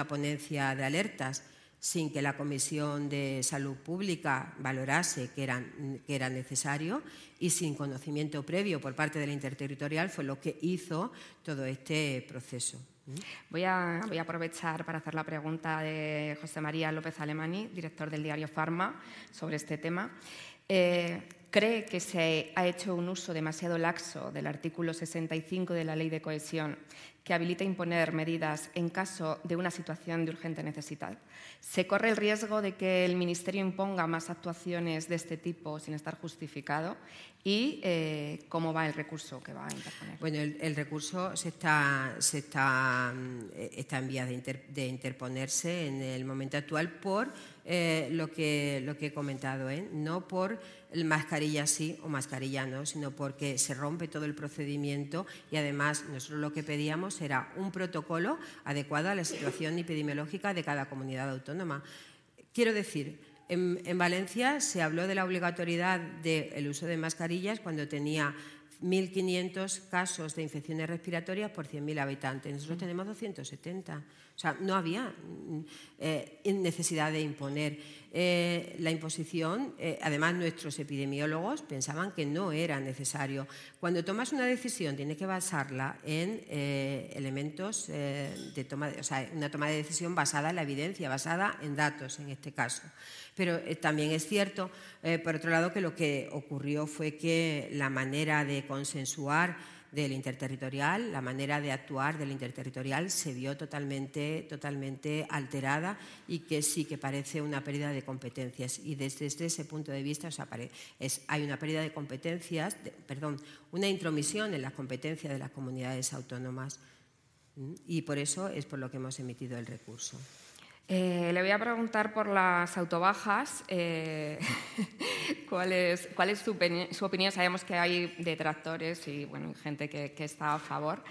Speaker 4: ponencia de alertas, sin que la Comisión de Salud Pública valorase que, que era necesario y sin conocimiento previo por parte de la interterritorial fue lo que hizo todo este proceso.
Speaker 5: Voy a, voy a, aprovechar para hacer la pregunta de José María López Alemani, director del diario Pharma, sobre este tema. Eh, ¿Cree que se ha hecho un uso demasiado laxo del artículo 65 de la Ley de Cohesión que habilita imponer medidas en caso de una situación de urgente necesidad? ¿Se corre el riesgo de que el Ministerio imponga más actuaciones de este tipo sin estar justificado? ¿Y eh, cómo va el recurso que va a interponer?
Speaker 4: Bueno, el, recurso se está, se está, eh, está en vía de, interponerse en el momento actual por eh, lo, que, lo que he comentado, no por mascarilla sí o mascarilla no, sino porque se rompe todo el procedimiento y además nosotros lo que pedíamos era un protocolo adecuado a la situación epidemiológica de cada comunidad autónoma. Quiero decir, en, Valencia se habló de la obligatoriedad del uso de mascarillas cuando tenía 1.500 casos de infecciones respiratorias por 100.000 habitantes. Nosotros tenemos 270. O sea, no había eh, necesidad de imponer eh, la imposición, eh, además nuestros epidemiólogos pensaban que no era necesario. Cuando tomas una decisión tienes que basarla en elementos de toma, o sea, una toma de decisión basada en la evidencia, basada en datos en este caso. Pero también es cierto, por otro lado, que lo que ocurrió fue que la manera de consensuar del interterritorial, la manera de actuar del interterritorial se vio totalmente, totalmente alterada y que sí que parece una pérdida de competencias. Y desde, ese punto de vista es, hay una pérdida de competencias, perdón, una intromisión en las competencias de las comunidades autónomas. Y por eso es por lo que hemos emitido el recurso.
Speaker 5: Eh, le voy a preguntar por las autobajas. Eh, ¿Cuál es, cuál es su, opinión? Sabemos que hay detractores y bueno, gente que, está a favor.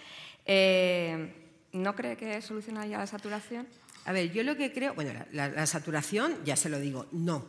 Speaker 5: Eh, ¿No cree que solucionaría la saturación?
Speaker 4: A ver, yo lo que creo, bueno, la, saturación, ya se lo digo, no.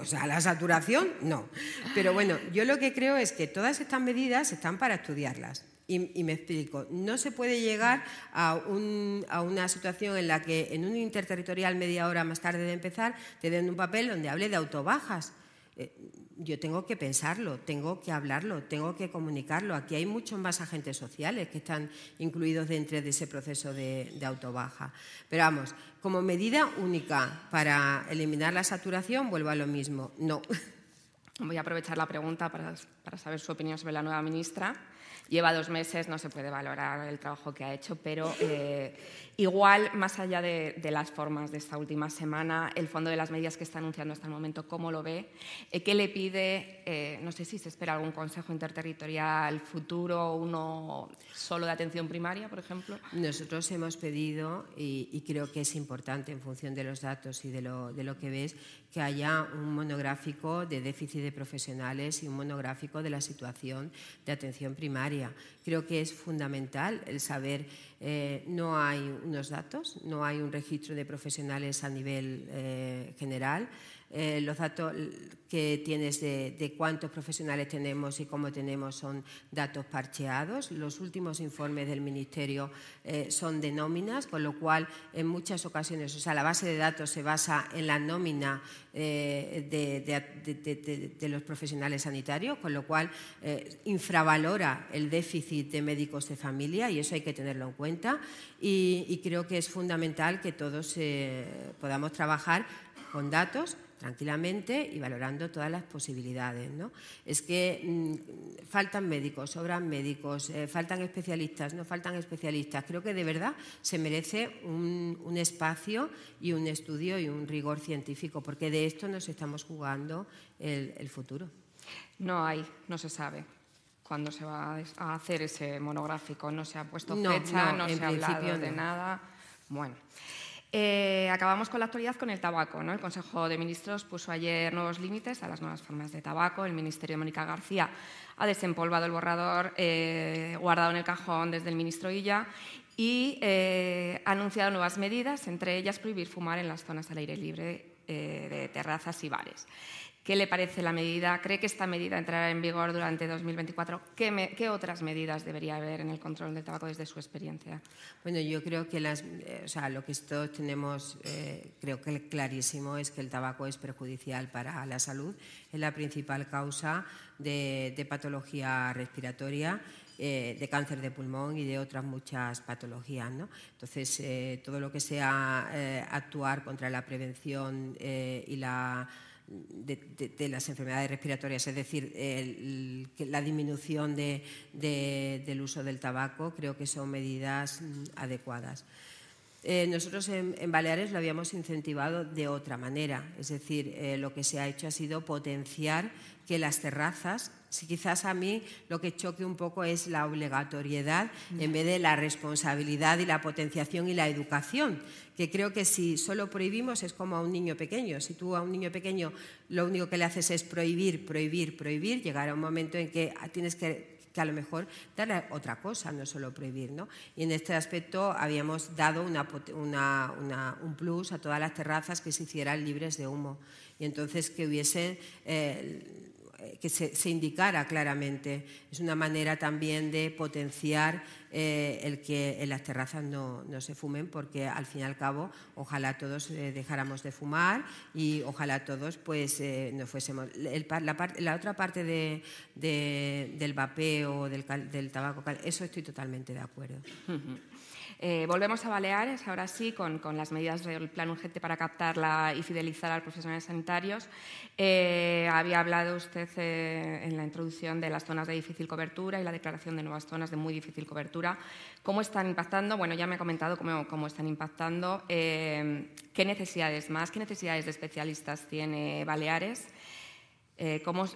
Speaker 4: O sea, la saturación, no. Pero bueno, yo lo que creo es que todas estas medidas están para estudiarlas. Y, me explico, no se puede llegar a, una situación en la que en un interterritorial media hora más tarde de empezar te den un papel donde hable de autobajas. Eh, yo tengo que pensarlo, tengo que hablarlo, tengo que comunicarlo. Aquí hay muchos más agentes sociales que están incluidos dentro de ese proceso de, autobaja. Pero vamos, como medida única para eliminar la saturación, vuelvo a lo mismo, no.
Speaker 5: Voy a aprovechar la pregunta para saber su opinión sobre la nueva ministra. Lleva dos meses, no se puede valorar el trabajo que ha hecho, pero eh, igual, más allá de, las formas de esta última semana, el fondo de las medidas que está anunciando hasta el momento, ¿cómo lo ve? Eh, ¿Qué le pide? Eh, no sé si se espera algún consejo interterritorial futuro, uno solo de atención primaria, por ejemplo.
Speaker 4: Nosotros hemos pedido, y, creo que es importante en función de los datos y de lo, de lo que ves, que haya un monográfico de déficit de profesionales y un monográfico de la situación de atención primaria. Creo que es fundamental el saber, eh, no hay unos datos, no hay un registro de profesionales a nivel eh, general. Eh, los datos que tienes de, cuántos profesionales tenemos y cómo tenemos son datos parcheados. Los últimos informes del Ministerio eh, son de nóminas, con lo cual en muchas ocasiones, o sea, la base de datos se basa en la nómina eh, de, los profesionales sanitarios, con lo cual infravalora el déficit de médicos de familia y eso hay que tenerlo en cuenta. Y, y creo que es fundamental que todos podamos trabajar con datos tranquilamente y valorando todas las posibilidades. ¿no? Es que mm, faltan médicos, sobran médicos, eh, faltan especialistas, no faltan especialistas. Creo que de verdad se merece un, espacio y un estudio y un rigor científico, porque de esto nos estamos jugando el, futuro.
Speaker 5: No hay, no se sabe cuándo se va a hacer ese monográfico. No se ha puesto fecha, no, se ha hablado de nada. Bueno. Eh, acabamos con la actualidad con el tabaco. El Consejo de Ministros puso ayer nuevos límites a las nuevas formas de tabaco. El Ministerio de Mónica García ha desempolvado el borrador eh, guardado en el cajón desde el ministro Illa y eh, ha anunciado nuevas medidas, entre ellas prohibir fumar en las zonas al aire libre de terrazas y bares. ¿Qué le parece la medida? ¿Cree que esta medida entrará en vigor durante 2024? ¿Qué, otras medidas debería haber en el control del tabaco desde su experiencia?
Speaker 4: Bueno, yo creo que las, eh, lo que todos tenemos, eh, creo que clarísimo es que el tabaco es perjudicial para la salud. Es la principal causa de, patología respiratoria. Eh, de cáncer de pulmón y de otras muchas patologías. ¿no? Entonces, todo lo que sea actuar contra la prevención y la de, las enfermedades respiratorias, es decir, la disminución del uso del tabaco, creo que son medidas mm, adecuadas. Eh, nosotros en, Baleares lo habíamos incentivado de otra manera, es decir, eh, lo que se ha hecho ha sido potenciar que las terrazas, si quizás a mí lo que choque un poco es la obligatoriedad en vez de la responsabilidad y la potenciación y la educación, que creo que si solo prohibimos es como a un niño pequeño. Si tú a un niño pequeño lo único que le haces es prohibir, prohibir, prohibir, llegará un momento en que tienes que que a lo mejor darle otra cosa, no solo prohibir. ¿no? Y en este aspecto habíamos dado un plus a todas las terrazas que se hicieran libres de humo y entonces que hubiese... Eh, eh, que se, indicara claramente. Es una manera también de potenciar eh, el que en las terrazas no, se fumen, porque al fin y al cabo, ojalá todos eh, dejáramos de fumar y ojalá todos pues no fuésemos. la, otra parte del vapeo, del, del tabaco, eso estoy totalmente de acuerdo.
Speaker 5: Eh, volvemos a Baleares, ahora sí, con, las medidas del Plan Urgente para captar y fidelizar a los profesionales sanitarios. Eh, había hablado usted eh, en la introducción de las zonas de difícil cobertura y la declaración de nuevas zonas de muy difícil cobertura. ¿Cómo están impactando? Bueno, ya me ha comentado cómo, están impactando. ¿Qué necesidades más? ¿Qué necesidades de especialistas tiene Baleares? ¿cómo,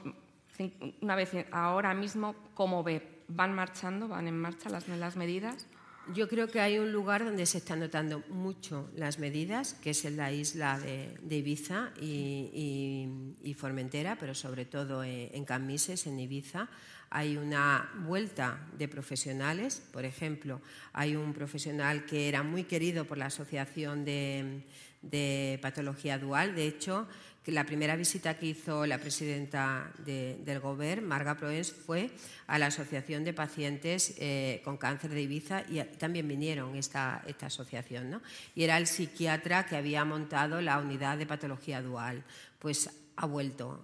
Speaker 5: una vez ahora mismo, ¿cómo ve? ¿Van marchando? ¿Van en marcha las, las medidas?
Speaker 4: Yo creo que hay un lugar donde se están notando mucho las medidas, que es en la isla de, Ibiza y, Formentera, pero sobre todo en Camises, en Ibiza. Hay una vuelta de profesionales, por ejemplo, hay un profesional que era muy querido por la Asociación de, de Patología Dual, de hecho, la primera visita que hizo la presidenta del Gobierno, Marga Proens, fue a la Asociación de Pacientes eh, con Cáncer de Ibiza y también vinieron esta, esta asociación. ¿no? Y era el psiquiatra que había montado la unidad de patología dual. Pues ha vuelto,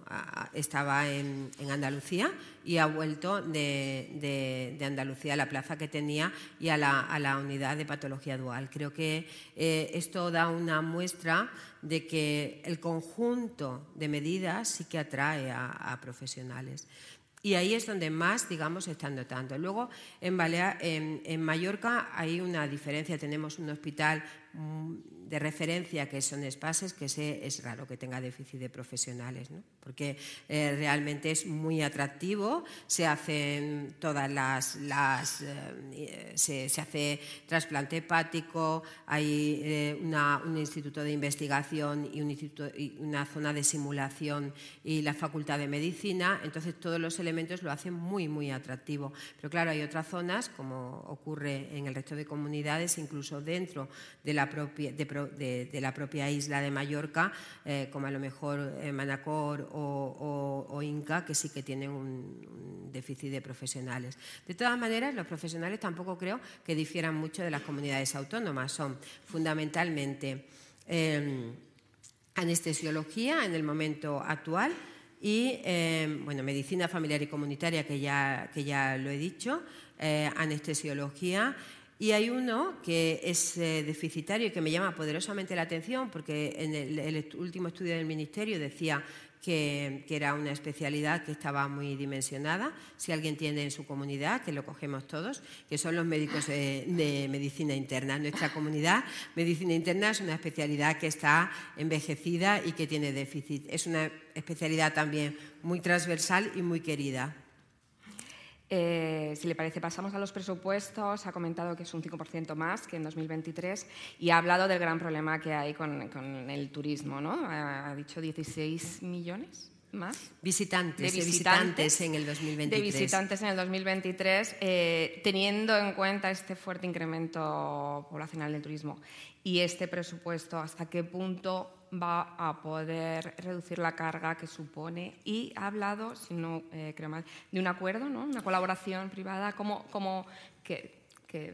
Speaker 4: estaba en, Andalucía y ha vuelto de, Andalucía a la plaza que tenía y a la, unidad de patología dual. Creo que eh, esto da una muestra de que el conjunto de medidas sí que atrae a, profesionales. Y ahí es donde más, digamos, están notando. Luego, en, en Mallorca hay una diferencia. Tenemos un hospital de referencia que son espases que es raro que tenga déficit de profesionales, ¿no? porque eh, realmente es muy atractivo, se hacen todas las, las eh, se, hace trasplante hepático, hay eh, un instituto de investigación y, un instituto, y una zona de simulación y la facultad de medicina, entonces todos los elementos lo hacen muy, muy atractivo. Pero claro, hay otras zonas, como ocurre en el resto de comunidades, incluso dentro de la propia, de, la propia isla de Mallorca, eh, como a lo mejor eh, Manacor o, Inca, que sí que tienen un, déficit de profesionales. De todas maneras, los profesionales tampoco creo que difieran mucho de las comunidades autónomas. Son fundamentalmente em, anestesiología en el momento actual y em, bueno, medicina familiar y comunitaria, que ya, que ya lo he dicho, eh, anestesiología y hay uno que es eh, deficitario y que me llama poderosamente la atención porque en el, último estudio del Ministerio decía que, era una especialidad que estaba muy dimensionada. Si alguien tiene en su comunidad, que lo cogemos todos, que son los médicos de, medicina interna. nuestra comunidad, medicina interna es una especialidad que está envejecida y que tiene déficit. Es una especialidad también muy transversal y muy querida.
Speaker 5: Eh, si le parece, pasamos a los presupuestos. Ha comentado que es un 5% más que en 2023 y ha hablado del gran problema que hay con, el turismo. ¿no? Ha, dicho 16 millones más.
Speaker 4: Visitantes, de visitantes, en el 2023.
Speaker 5: De visitantes en el 2023, eh, teniendo en cuenta este fuerte incremento poblacional del turismo y este presupuesto, ¿hasta qué punto va a poder reducir la carga que supone y ha hablado, si no eh, creo mal, de un acuerdo, ¿no? una colaboración privada, como, como que,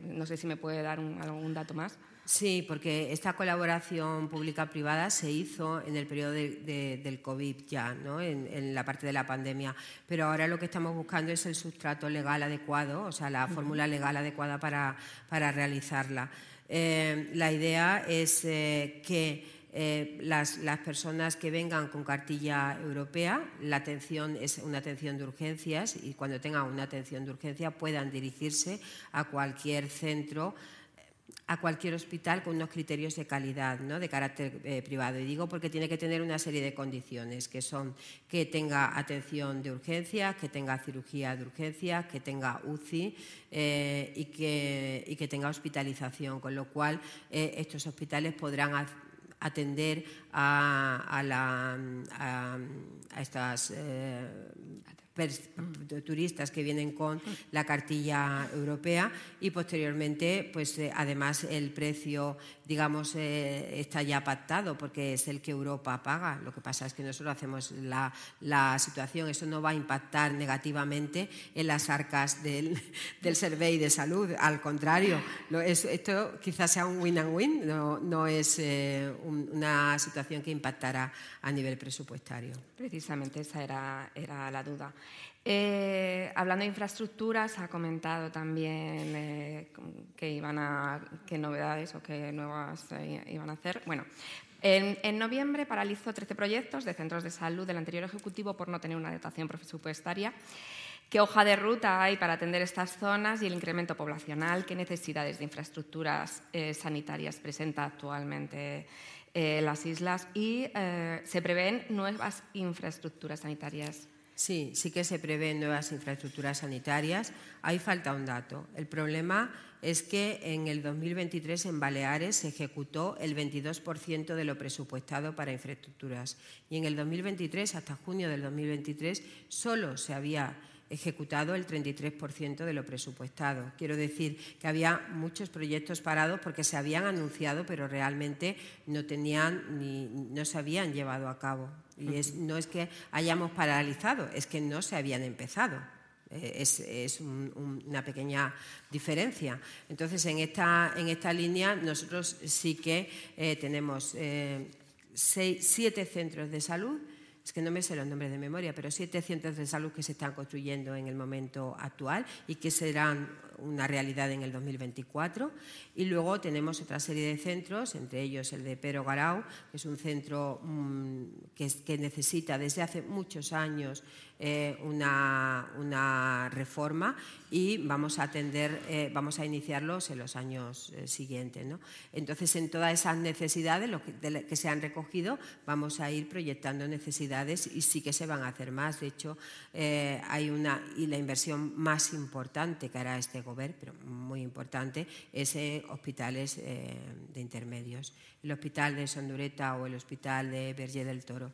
Speaker 5: no sé si me puede dar algún dato más.
Speaker 4: Sí, porque esta colaboración pública-privada se hizo en el periodo del COVID ya, ¿no? en, la parte de la pandemia, pero ahora lo que estamos buscando es el sustrato legal adecuado, o sea, la fórmula legal adecuada para, para realizarla. Eh, la idea es eh, que eh, las, personas que vengan con cartilla europea, la atención es una atención de urgencias y cuando tengan una atención de urgencia puedan dirigirse a cualquier centro a cualquier hospital con unos criterios de calidad, ¿no? de carácter eh, privado. Y digo porque tiene que tener una serie de condiciones, que son que tenga atención de urgencia, que tenga cirugía de urgencia, que tenga UCI eh, y, que, y, que, tenga hospitalización, con lo cual estos hospitales podrán atender a, a, la, a, estas... Eh, turistas que vienen con la cartilla europea y posteriormente, pues eh, además el precio, digamos, eh, está ya pactado porque es el que Europa paga. Lo que pasa es que nosotros hacemos la, la situación, eso no va a impactar negativamente en las arcas del, del Survey de Salud, al contrario, esto quizás sea un win and win, no, no es eh, una situación que impactará a nivel presupuestario.
Speaker 5: Precisamente esa era, era la duda. Eh, hablando de infraestructuras, ha comentado también eh, que iban a, qué novedades o qué nuevas eh, iban a hacer. Bueno, en, en, noviembre paralizó 13 proyectos de centros de salud del anterior Ejecutivo por no tener una dotación presupuestaria. ¿Qué hoja de ruta hay para atender estas zonas y el incremento poblacional? ¿Qué necesidades de infraestructuras sanitarias presenta actualmente las islas? Y se prevén nuevas infraestructuras sanitarias
Speaker 4: Sí, sí que se prevén nuevas infraestructuras sanitarias. Ahí falta un dato. El problema es que en el 2023 en Baleares se ejecutó el 22% de lo presupuestado para infraestructuras y en el 2023, hasta junio del 2023, solo se había ejecutado el 33% de lo presupuestado. Quiero decir que había muchos proyectos parados porque se habían anunciado, pero realmente no tenían ni no se habían llevado a cabo. Y no es que hayamos paralizado, es que no se habían empezado. Eh, es, una pequeña diferencia. Entonces, en esta, en esta línea nosotros sí que eh, tenemos eh, siete centros de salud es que no me sé los nombres de memoria, pero siete centros de salud que se están construyendo en el momento actual y que serán una realidad en el 2024. Y luego tenemos otra serie de centros, entre ellos el de Pero Garau, que es un centro mm, que, necesita desde hace muchos años eh, una, reforma y vamos a atender, eh, vamos a iniciarlos en los años eh, siguientes. Entonces, en todas esas necesidades lo que, se han recogido, vamos a ir proyectando necesidades y sí que se van a hacer más. De hecho, hay una y la inversión más importante que hará este gobierno, pero muy importante, es hospitales de intermedios. El hospital de Sondureta o el hospital de Berger del Toro.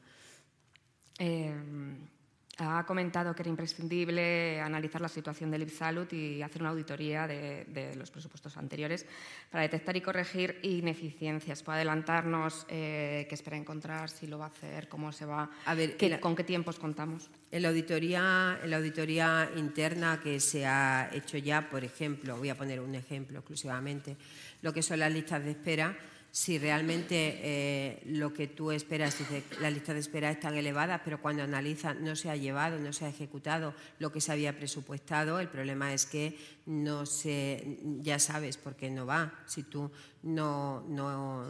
Speaker 5: Ha comentado que era imprescindible analizar la situación del IPSALUD y hacer una auditoría de, los presupuestos anteriores para detectar y corregir ineficiencias. ¿Puede adelantarnos eh, qué espera encontrar, si lo va a hacer, cómo se va, a ver, con qué tiempos contamos?
Speaker 4: En la, auditoría, en la auditoría interna que se ha hecho ya, por ejemplo, voy a poner un ejemplo exclusivamente, lo que son las listas de espera, si realmente eh, lo que tú esperas, dice, la lista de espera es tan elevada, pero cuando analiza no se ha llevado, no se ha ejecutado lo que se había presupuestado, el problema es que no se, ya sabes por qué no va. Si tú no, no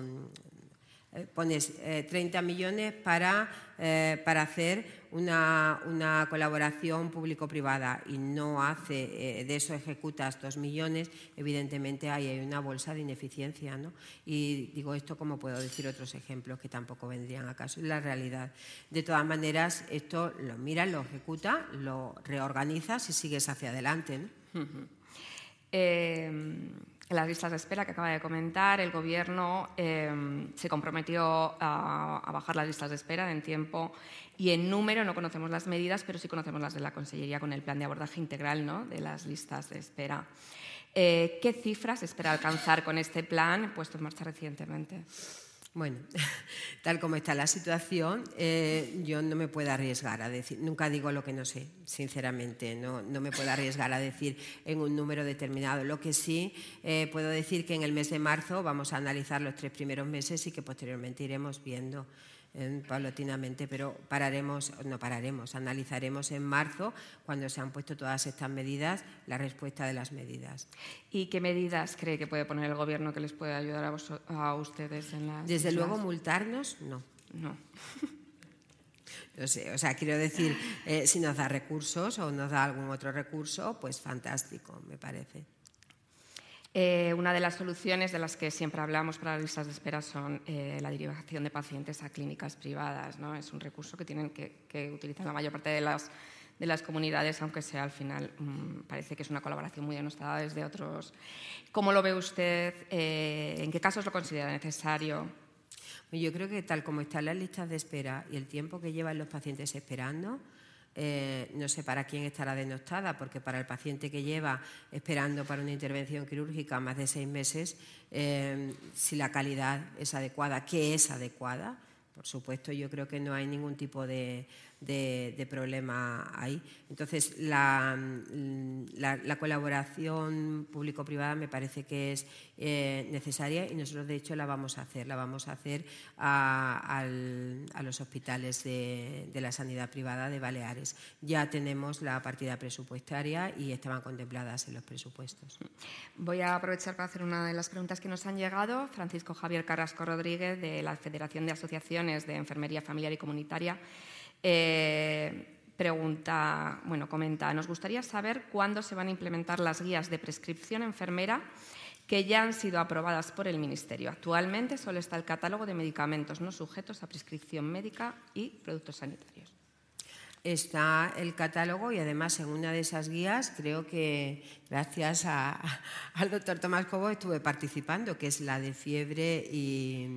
Speaker 4: eh, pones 30 eh, millones para, eh, para hacer una, una colaboración público-privada y no hace, de eso ejecutas 2 millones, evidentemente ahí hay una bolsa de ineficiencia. ¿no? Y digo esto como puedo decir otros ejemplos que tampoco vendrían a caso. Es la realidad. De todas maneras, esto lo miras, lo ejecuta, lo reorganizas y sigues hacia adelante. ¿no?
Speaker 5: Las listas de espera que acaba de comentar, el Gobierno em, se comprometió a, bajar las listas de espera en tiempo y en número. No conocemos las medidas, pero sí conocemos las de la Consellería con el plan de abordaje integral ¿no? de las listas de espera. Eh, ¿Qué cifras espera alcanzar con este plan puesto en marcha recientemente?
Speaker 4: Bueno, tal como está la situación, eh, yo no me puedo arriesgar a decir, nunca digo lo que no sé, sinceramente, no, no me puedo arriesgar a decir en un número determinado. Lo que sí eh, puedo decir que en el mes de marzo vamos a analizar los tres primeros meses y que posteriormente iremos viendo paulatinamente, pero pararemos, no pararemos, analizaremos en marzo, cuando se han puesto todas estas medidas, la respuesta de las medidas.
Speaker 5: ¿Y qué medidas cree que puede poner el Gobierno que les puede ayudar a, ustedes en las...
Speaker 4: Desde luego, multarnos, no.
Speaker 5: No.
Speaker 4: o sea, quiero decir, eh, si nos da recursos o nos da algún otro recurso, pues fantástico, me parece.
Speaker 5: Eh, una de las soluciones de las que siempre hablamos para las listas de espera son eh, la derivación de pacientes a clínicas privadas. ¿no? Es un recurso que tienen que, utilizar la mayor parte de las, de las comunidades, aunque sea al final mm, parece que es una colaboración muy denostada desde otros. ¿Cómo lo ve usted? Eh, ¿En qué casos lo considera necesario?
Speaker 4: Yo creo que tal como están las listas de espera y el tiempo que llevan los pacientes esperando, eh, no sé para quién estará denostada, porque para el paciente que lleva esperando para una intervención quirúrgica más de seis meses, eh, si la calidad es adecuada, que es adecuada, por supuesto, yo creo que no hay ningún tipo de, de, problema ahí. Entonces, la, colaboración público-privada me parece que es eh, necesaria y nosotros, de hecho, la vamos a hacer. La vamos a hacer a, los hospitales de, la sanidad privada de Baleares. Ya tenemos la partida presupuestaria y estaban contempladas en los presupuestos.
Speaker 5: Voy a aprovechar para hacer una de las preguntas que nos han llegado. Francisco Javier Carrasco Rodríguez, de la Federación de Asociaciones de Enfermería Familiar y Comunitaria. Eh, pregunta, bueno, comenta, nos gustaría saber cuándo se van a implementar las guías de prescripción enfermera que ya han sido aprobadas por el Ministerio. Actualmente solo está el catálogo de medicamentos no sujetos a prescripción médica y productos sanitarios
Speaker 4: está el catálogo y además en una de esas guías creo que gracias al doctor Tomás Cobo estuve participando, que es la de fiebre y,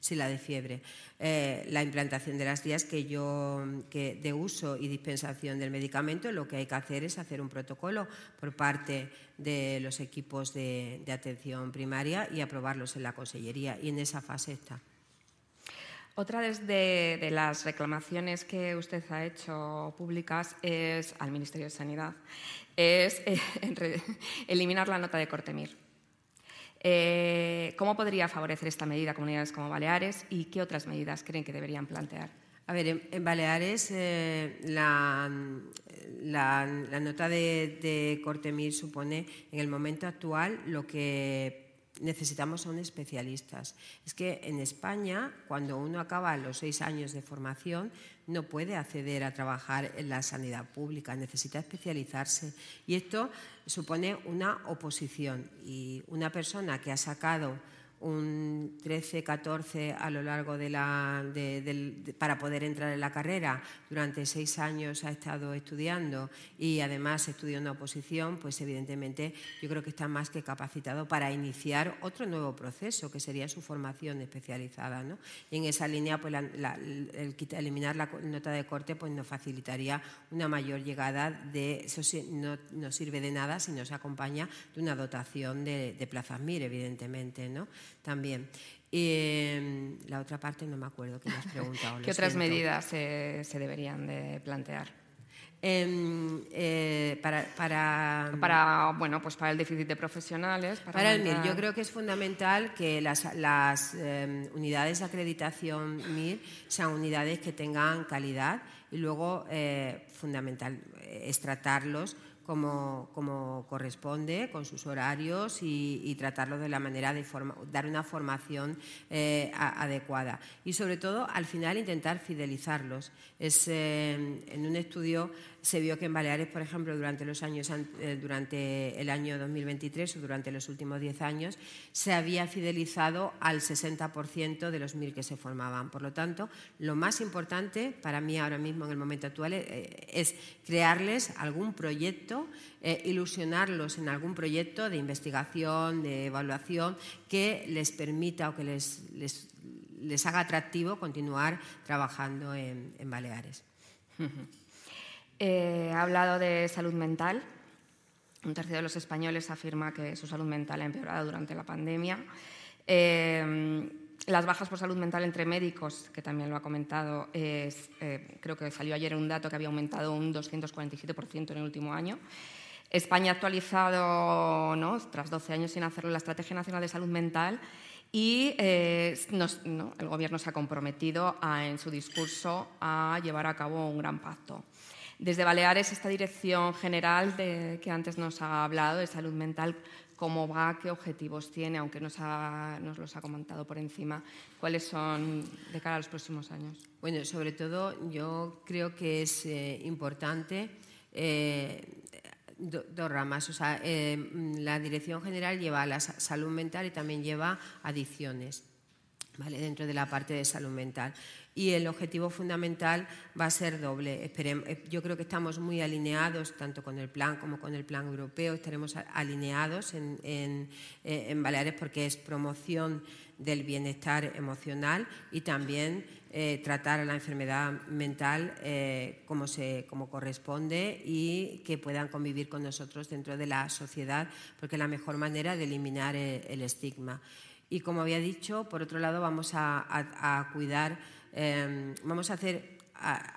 Speaker 4: sí, la de fiebre. Eh, la implantación de las guías que yo que de uso y dispensación del medicamento lo que hay que hacer es hacer un protocolo por parte de los equipos de, de atención primaria y aprobarlos en la consellería y en esa fase está.
Speaker 5: Otra de, las reclamaciones que usted ha hecho públicas es al Ministerio de Sanidad es eh, eliminar la nota de Cortemir. Eh, ¿Cómo podría favorecer esta medida comunidades como Baleares y qué otras medidas creen que deberían plantear?
Speaker 4: A ver, en, Baleares eh, la, nota de, de Cortemir supone en el momento actual lo que necesitamos son especialistas. Es que en España, cuando uno acaba los seis años de formación, no puede acceder a trabajar en la sanidad pública, necesita especializarse. Y esto supone una oposición. Y una persona que ha sacado un 13, 14 a lo largo de la, para poder entrar en la carrera. Durante seis años ha estado estudiando y además estudió una oposición, pues evidentemente yo creo que está más que capacitado para iniciar otro nuevo proceso, que sería su formación especializada. ¿no? Y en esa línea, pues el, eliminar la nota de corte pues nos facilitaría una mayor llegada de, eso no, no sirve de nada si no se acompaña de una dotación de, de plazas MIR, evidentemente. ¿no? También. Em, la otra parte no me acuerdo que me has preguntado.
Speaker 5: ¿Qué otras medidas se deberían de plantear?
Speaker 4: Em, eh, para,
Speaker 5: para, bueno, pues para el déficit de profesionales.
Speaker 4: Para, el MIR, yo creo que es fundamental que las, las em, unidades de acreditación MIR sean unidades que tengan calidad y luego, eh, fundamental, es tratarlos como, corresponde, con sus horarios y, tratarlo de la manera de dar una formación eh, adecuada. Y sobre todo, al final, intentar fidelizarlos. Es, eh, en un estudio se vio que en Baleares, por ejemplo, durante, los años, eh, durante el año 2023 o durante los últimos 10 años, se había fidelizado al 60% de los mil que se formaban. Por lo tanto, lo más importante para mí ahora mismo, en el momento actual, eh, es crearles algún proyecto, eh, ilusionarlos en algún proyecto de investigación, de evaluación, que les permita o que les, les, haga atractivo continuar trabajando en, en Baleares.
Speaker 5: Eh, ha hablado de salud mental. Un tercio de los españoles afirma que su salud mental ha empeorado durante la pandemia. Eh, las bajas por salud mental entre médicos, que también lo ha comentado, eh, creo que salió ayer un dato que había aumentado un 247% en el último año. España ha actualizado, tras 12 años sin hacerlo, la Estrategia Nacional de Salud Mental y el Gobierno se ha comprometido en su discurso a llevar a cabo un gran pacto. Desde Baleares, esta dirección general que antes nos ha hablado de salud mental, ¿cómo va? ¿Qué objetivos tiene? Aunque nos, nos los ha comentado por encima, ¿cuáles son de cara a los próximos años?
Speaker 4: Bueno, sobre todo yo creo que es eh, importante eh, dos ramas. O sea, eh, la dirección general lleva la salud mental y también lleva adicciones. ¿Vale? dentro de la parte de salud mental y el objetivo fundamental va a ser doble. Eh, yo creo que estamos muy alineados, tanto con el plan como con el plan europeo, estaremos alineados en, eh, en Baleares porque es promoción del bienestar emocional y también eh, tratar a la enfermedad mental como, se, como corresponde y que puedan convivir con nosotros dentro de la sociedad, porque es la mejor manera de eliminar el, el estigma. Y como había dicho, por otro lado, vamos a, a, cuidar, eh, vamos a hacer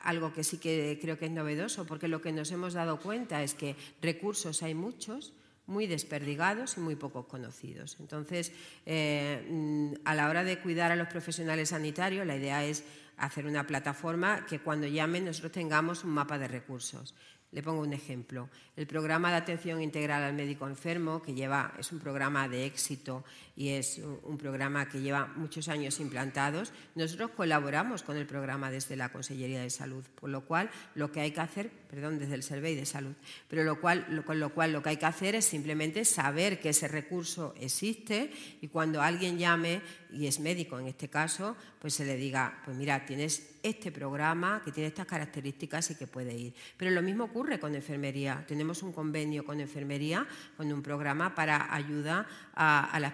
Speaker 4: algo que sí que creo que es novedoso, porque lo que nos hemos dado cuenta es que recursos hay muchos, muy desperdigados y muy poco conocidos. Entonces, eh, a la hora de cuidar a los profesionales sanitarios, la idea es hacer una plataforma que cuando llamen nosotros tengamos un mapa de recursos. Le pongo un ejemplo. El programa de atención integral al médico enfermo, que lleva, es un programa de éxito y es un programa que lleva muchos años implantados, nosotros colaboramos con el programa desde la Consellería de Salud, por lo cual lo que hay que hacer, perdón, desde el Servicio de Salud, pero lo cual, lo, con lo cual lo que hay que hacer es simplemente saber que ese recurso existe y cuando alguien llame, y es médico en este caso, pues se le diga, pues mira, tienes este programa que tiene estas características y que puede ir. Pero lo mismo ocurre con enfermería. Tenemos un convenio con enfermería, con un programa para ayuda a, las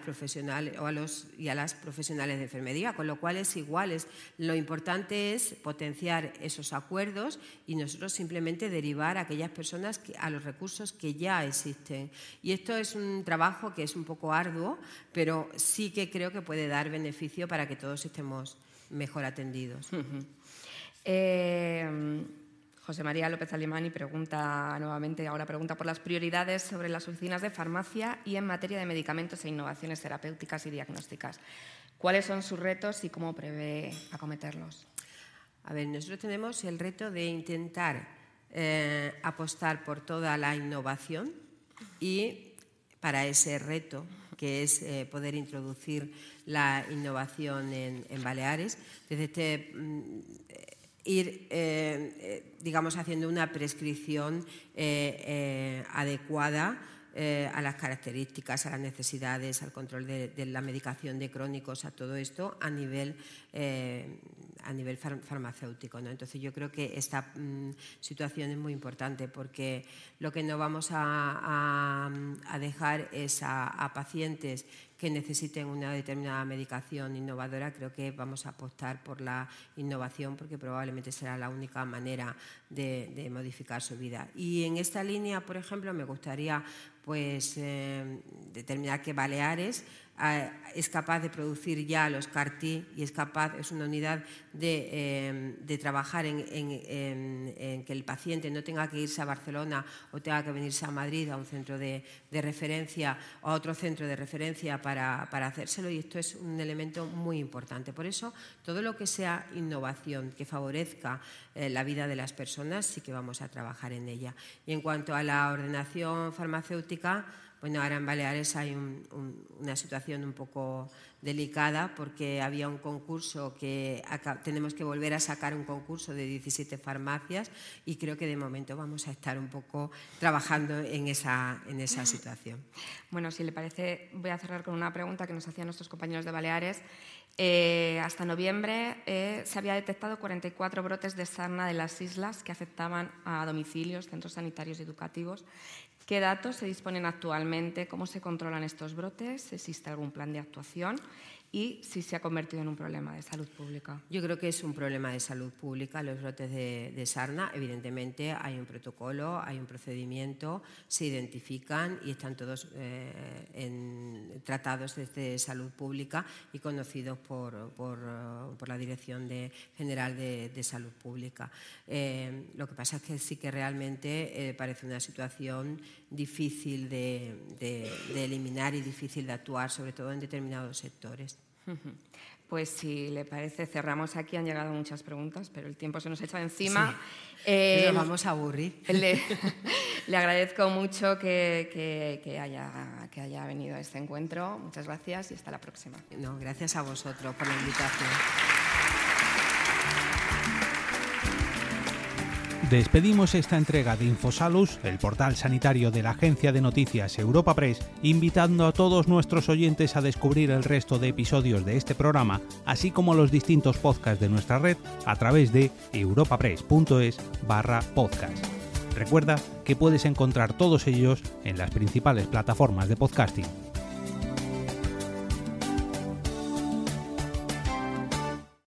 Speaker 4: o a los, y a las profesionales de enfermería, con lo cual es igual. lo importante es potenciar esos acuerdos y nosotros simplemente derivar a aquellas personas a los recursos que ya existen. Y esto es un trabajo que es un poco arduo, pero sí que creo que puede dar beneficio para que todos estemos mejor atendidos.
Speaker 5: José María López Alemani pregunta nuevamente, ahora pregunta por las prioridades sobre las oficinas de farmacia y en materia de medicamentos e innovaciones terapéuticas y diagnósticas. ¿Cuáles son sus retos y cómo prevé acometerlos?
Speaker 4: A ver, nosotros tenemos el reto de intentar eh, apostar por toda la innovación y para ese reto, que es eh, poder introducir la innovación en, Baleares, desde este, mm, ir, eh, eh, digamos, haciendo una prescripción eh, adecuada a las características, a las necesidades, al control de, la medicación de crónicos, a todo esto a nivel, a nivel farmacéutico. Entonces yo creo que esta mm, situación es muy importante porque lo que no vamos a, dejar es a pacientes que necesiten una determinada medicación innovadora, creo que vamos a apostar por la innovación porque probablemente será la única manera de, modificar su vida. Y en esta línea, por ejemplo, me gustaría pues, eh, determinar que Baleares es capaz de producir ya los CAR-T y es capaz, es una unidad de, em, trabajar en, que el paciente no tenga que irse a Barcelona o tenga que venirse a Madrid a un centro de, referencia o a otro centro de referencia para, hacérselo y esto es un elemento muy importante. Por eso, todo lo que sea innovación que favorezca eh, la vida de las personas, sí que vamos a trabajar en ella. Y en cuanto a la ordenación farmacéutica, bueno, ahora en Baleares hay una situación un poco delicada porque había un concurso que tenemos que volver a sacar un concurso de 17 farmacias y creo que de momento vamos a estar un poco trabajando en esa, situación.
Speaker 5: Bueno, si le parece, voy a cerrar con una pregunta que nos hacían nuestros compañeros de Baleares. Eh, hasta noviembre eh, se había detectado 44 brotes de sarna de las islas que afectaban a domicilios, centros sanitarios y educativos ¿Qué datos se disponen actualmente? ¿Cómo se controlan estos brotes? ¿Existe algún plan de actuación? Y si se ha convertido en un problema de salud pública.
Speaker 4: Yo creo que es un problema de salud pública los brotes de, sarna. Evidentemente hay un protocolo, hay un procedimiento, se identifican y están todos eh, tratados desde salud pública y conocidos por, la Dirección General de, Salud Pública. Eh, lo que pasa es que sí que realmente eh, parece una situación difícil de eliminar y difícil de actuar, sobre todo en determinados sectores.
Speaker 5: Pues si le parece, cerramos aquí. Han llegado muchas preguntas, pero el tiempo se nos echa encima.
Speaker 4: Eh, nos vamos a aburrir.
Speaker 5: Le, agradezco mucho que, que, haya, que haya venido a este encuentro. Muchas gracias y hasta la próxima.
Speaker 4: No, gracias a vosotros por la invitación.
Speaker 2: Despedimos esta entrega de Infosalus, el portal sanitario de la agencia de noticias Europa Press, invitando a todos nuestros oyentes a descubrir el resto de episodios de este programa, así como los distintos podcasts de nuestra red a través de europapress.es barra podcast. Recuerda que puedes encontrar todos ellos en las principales plataformas de podcasting.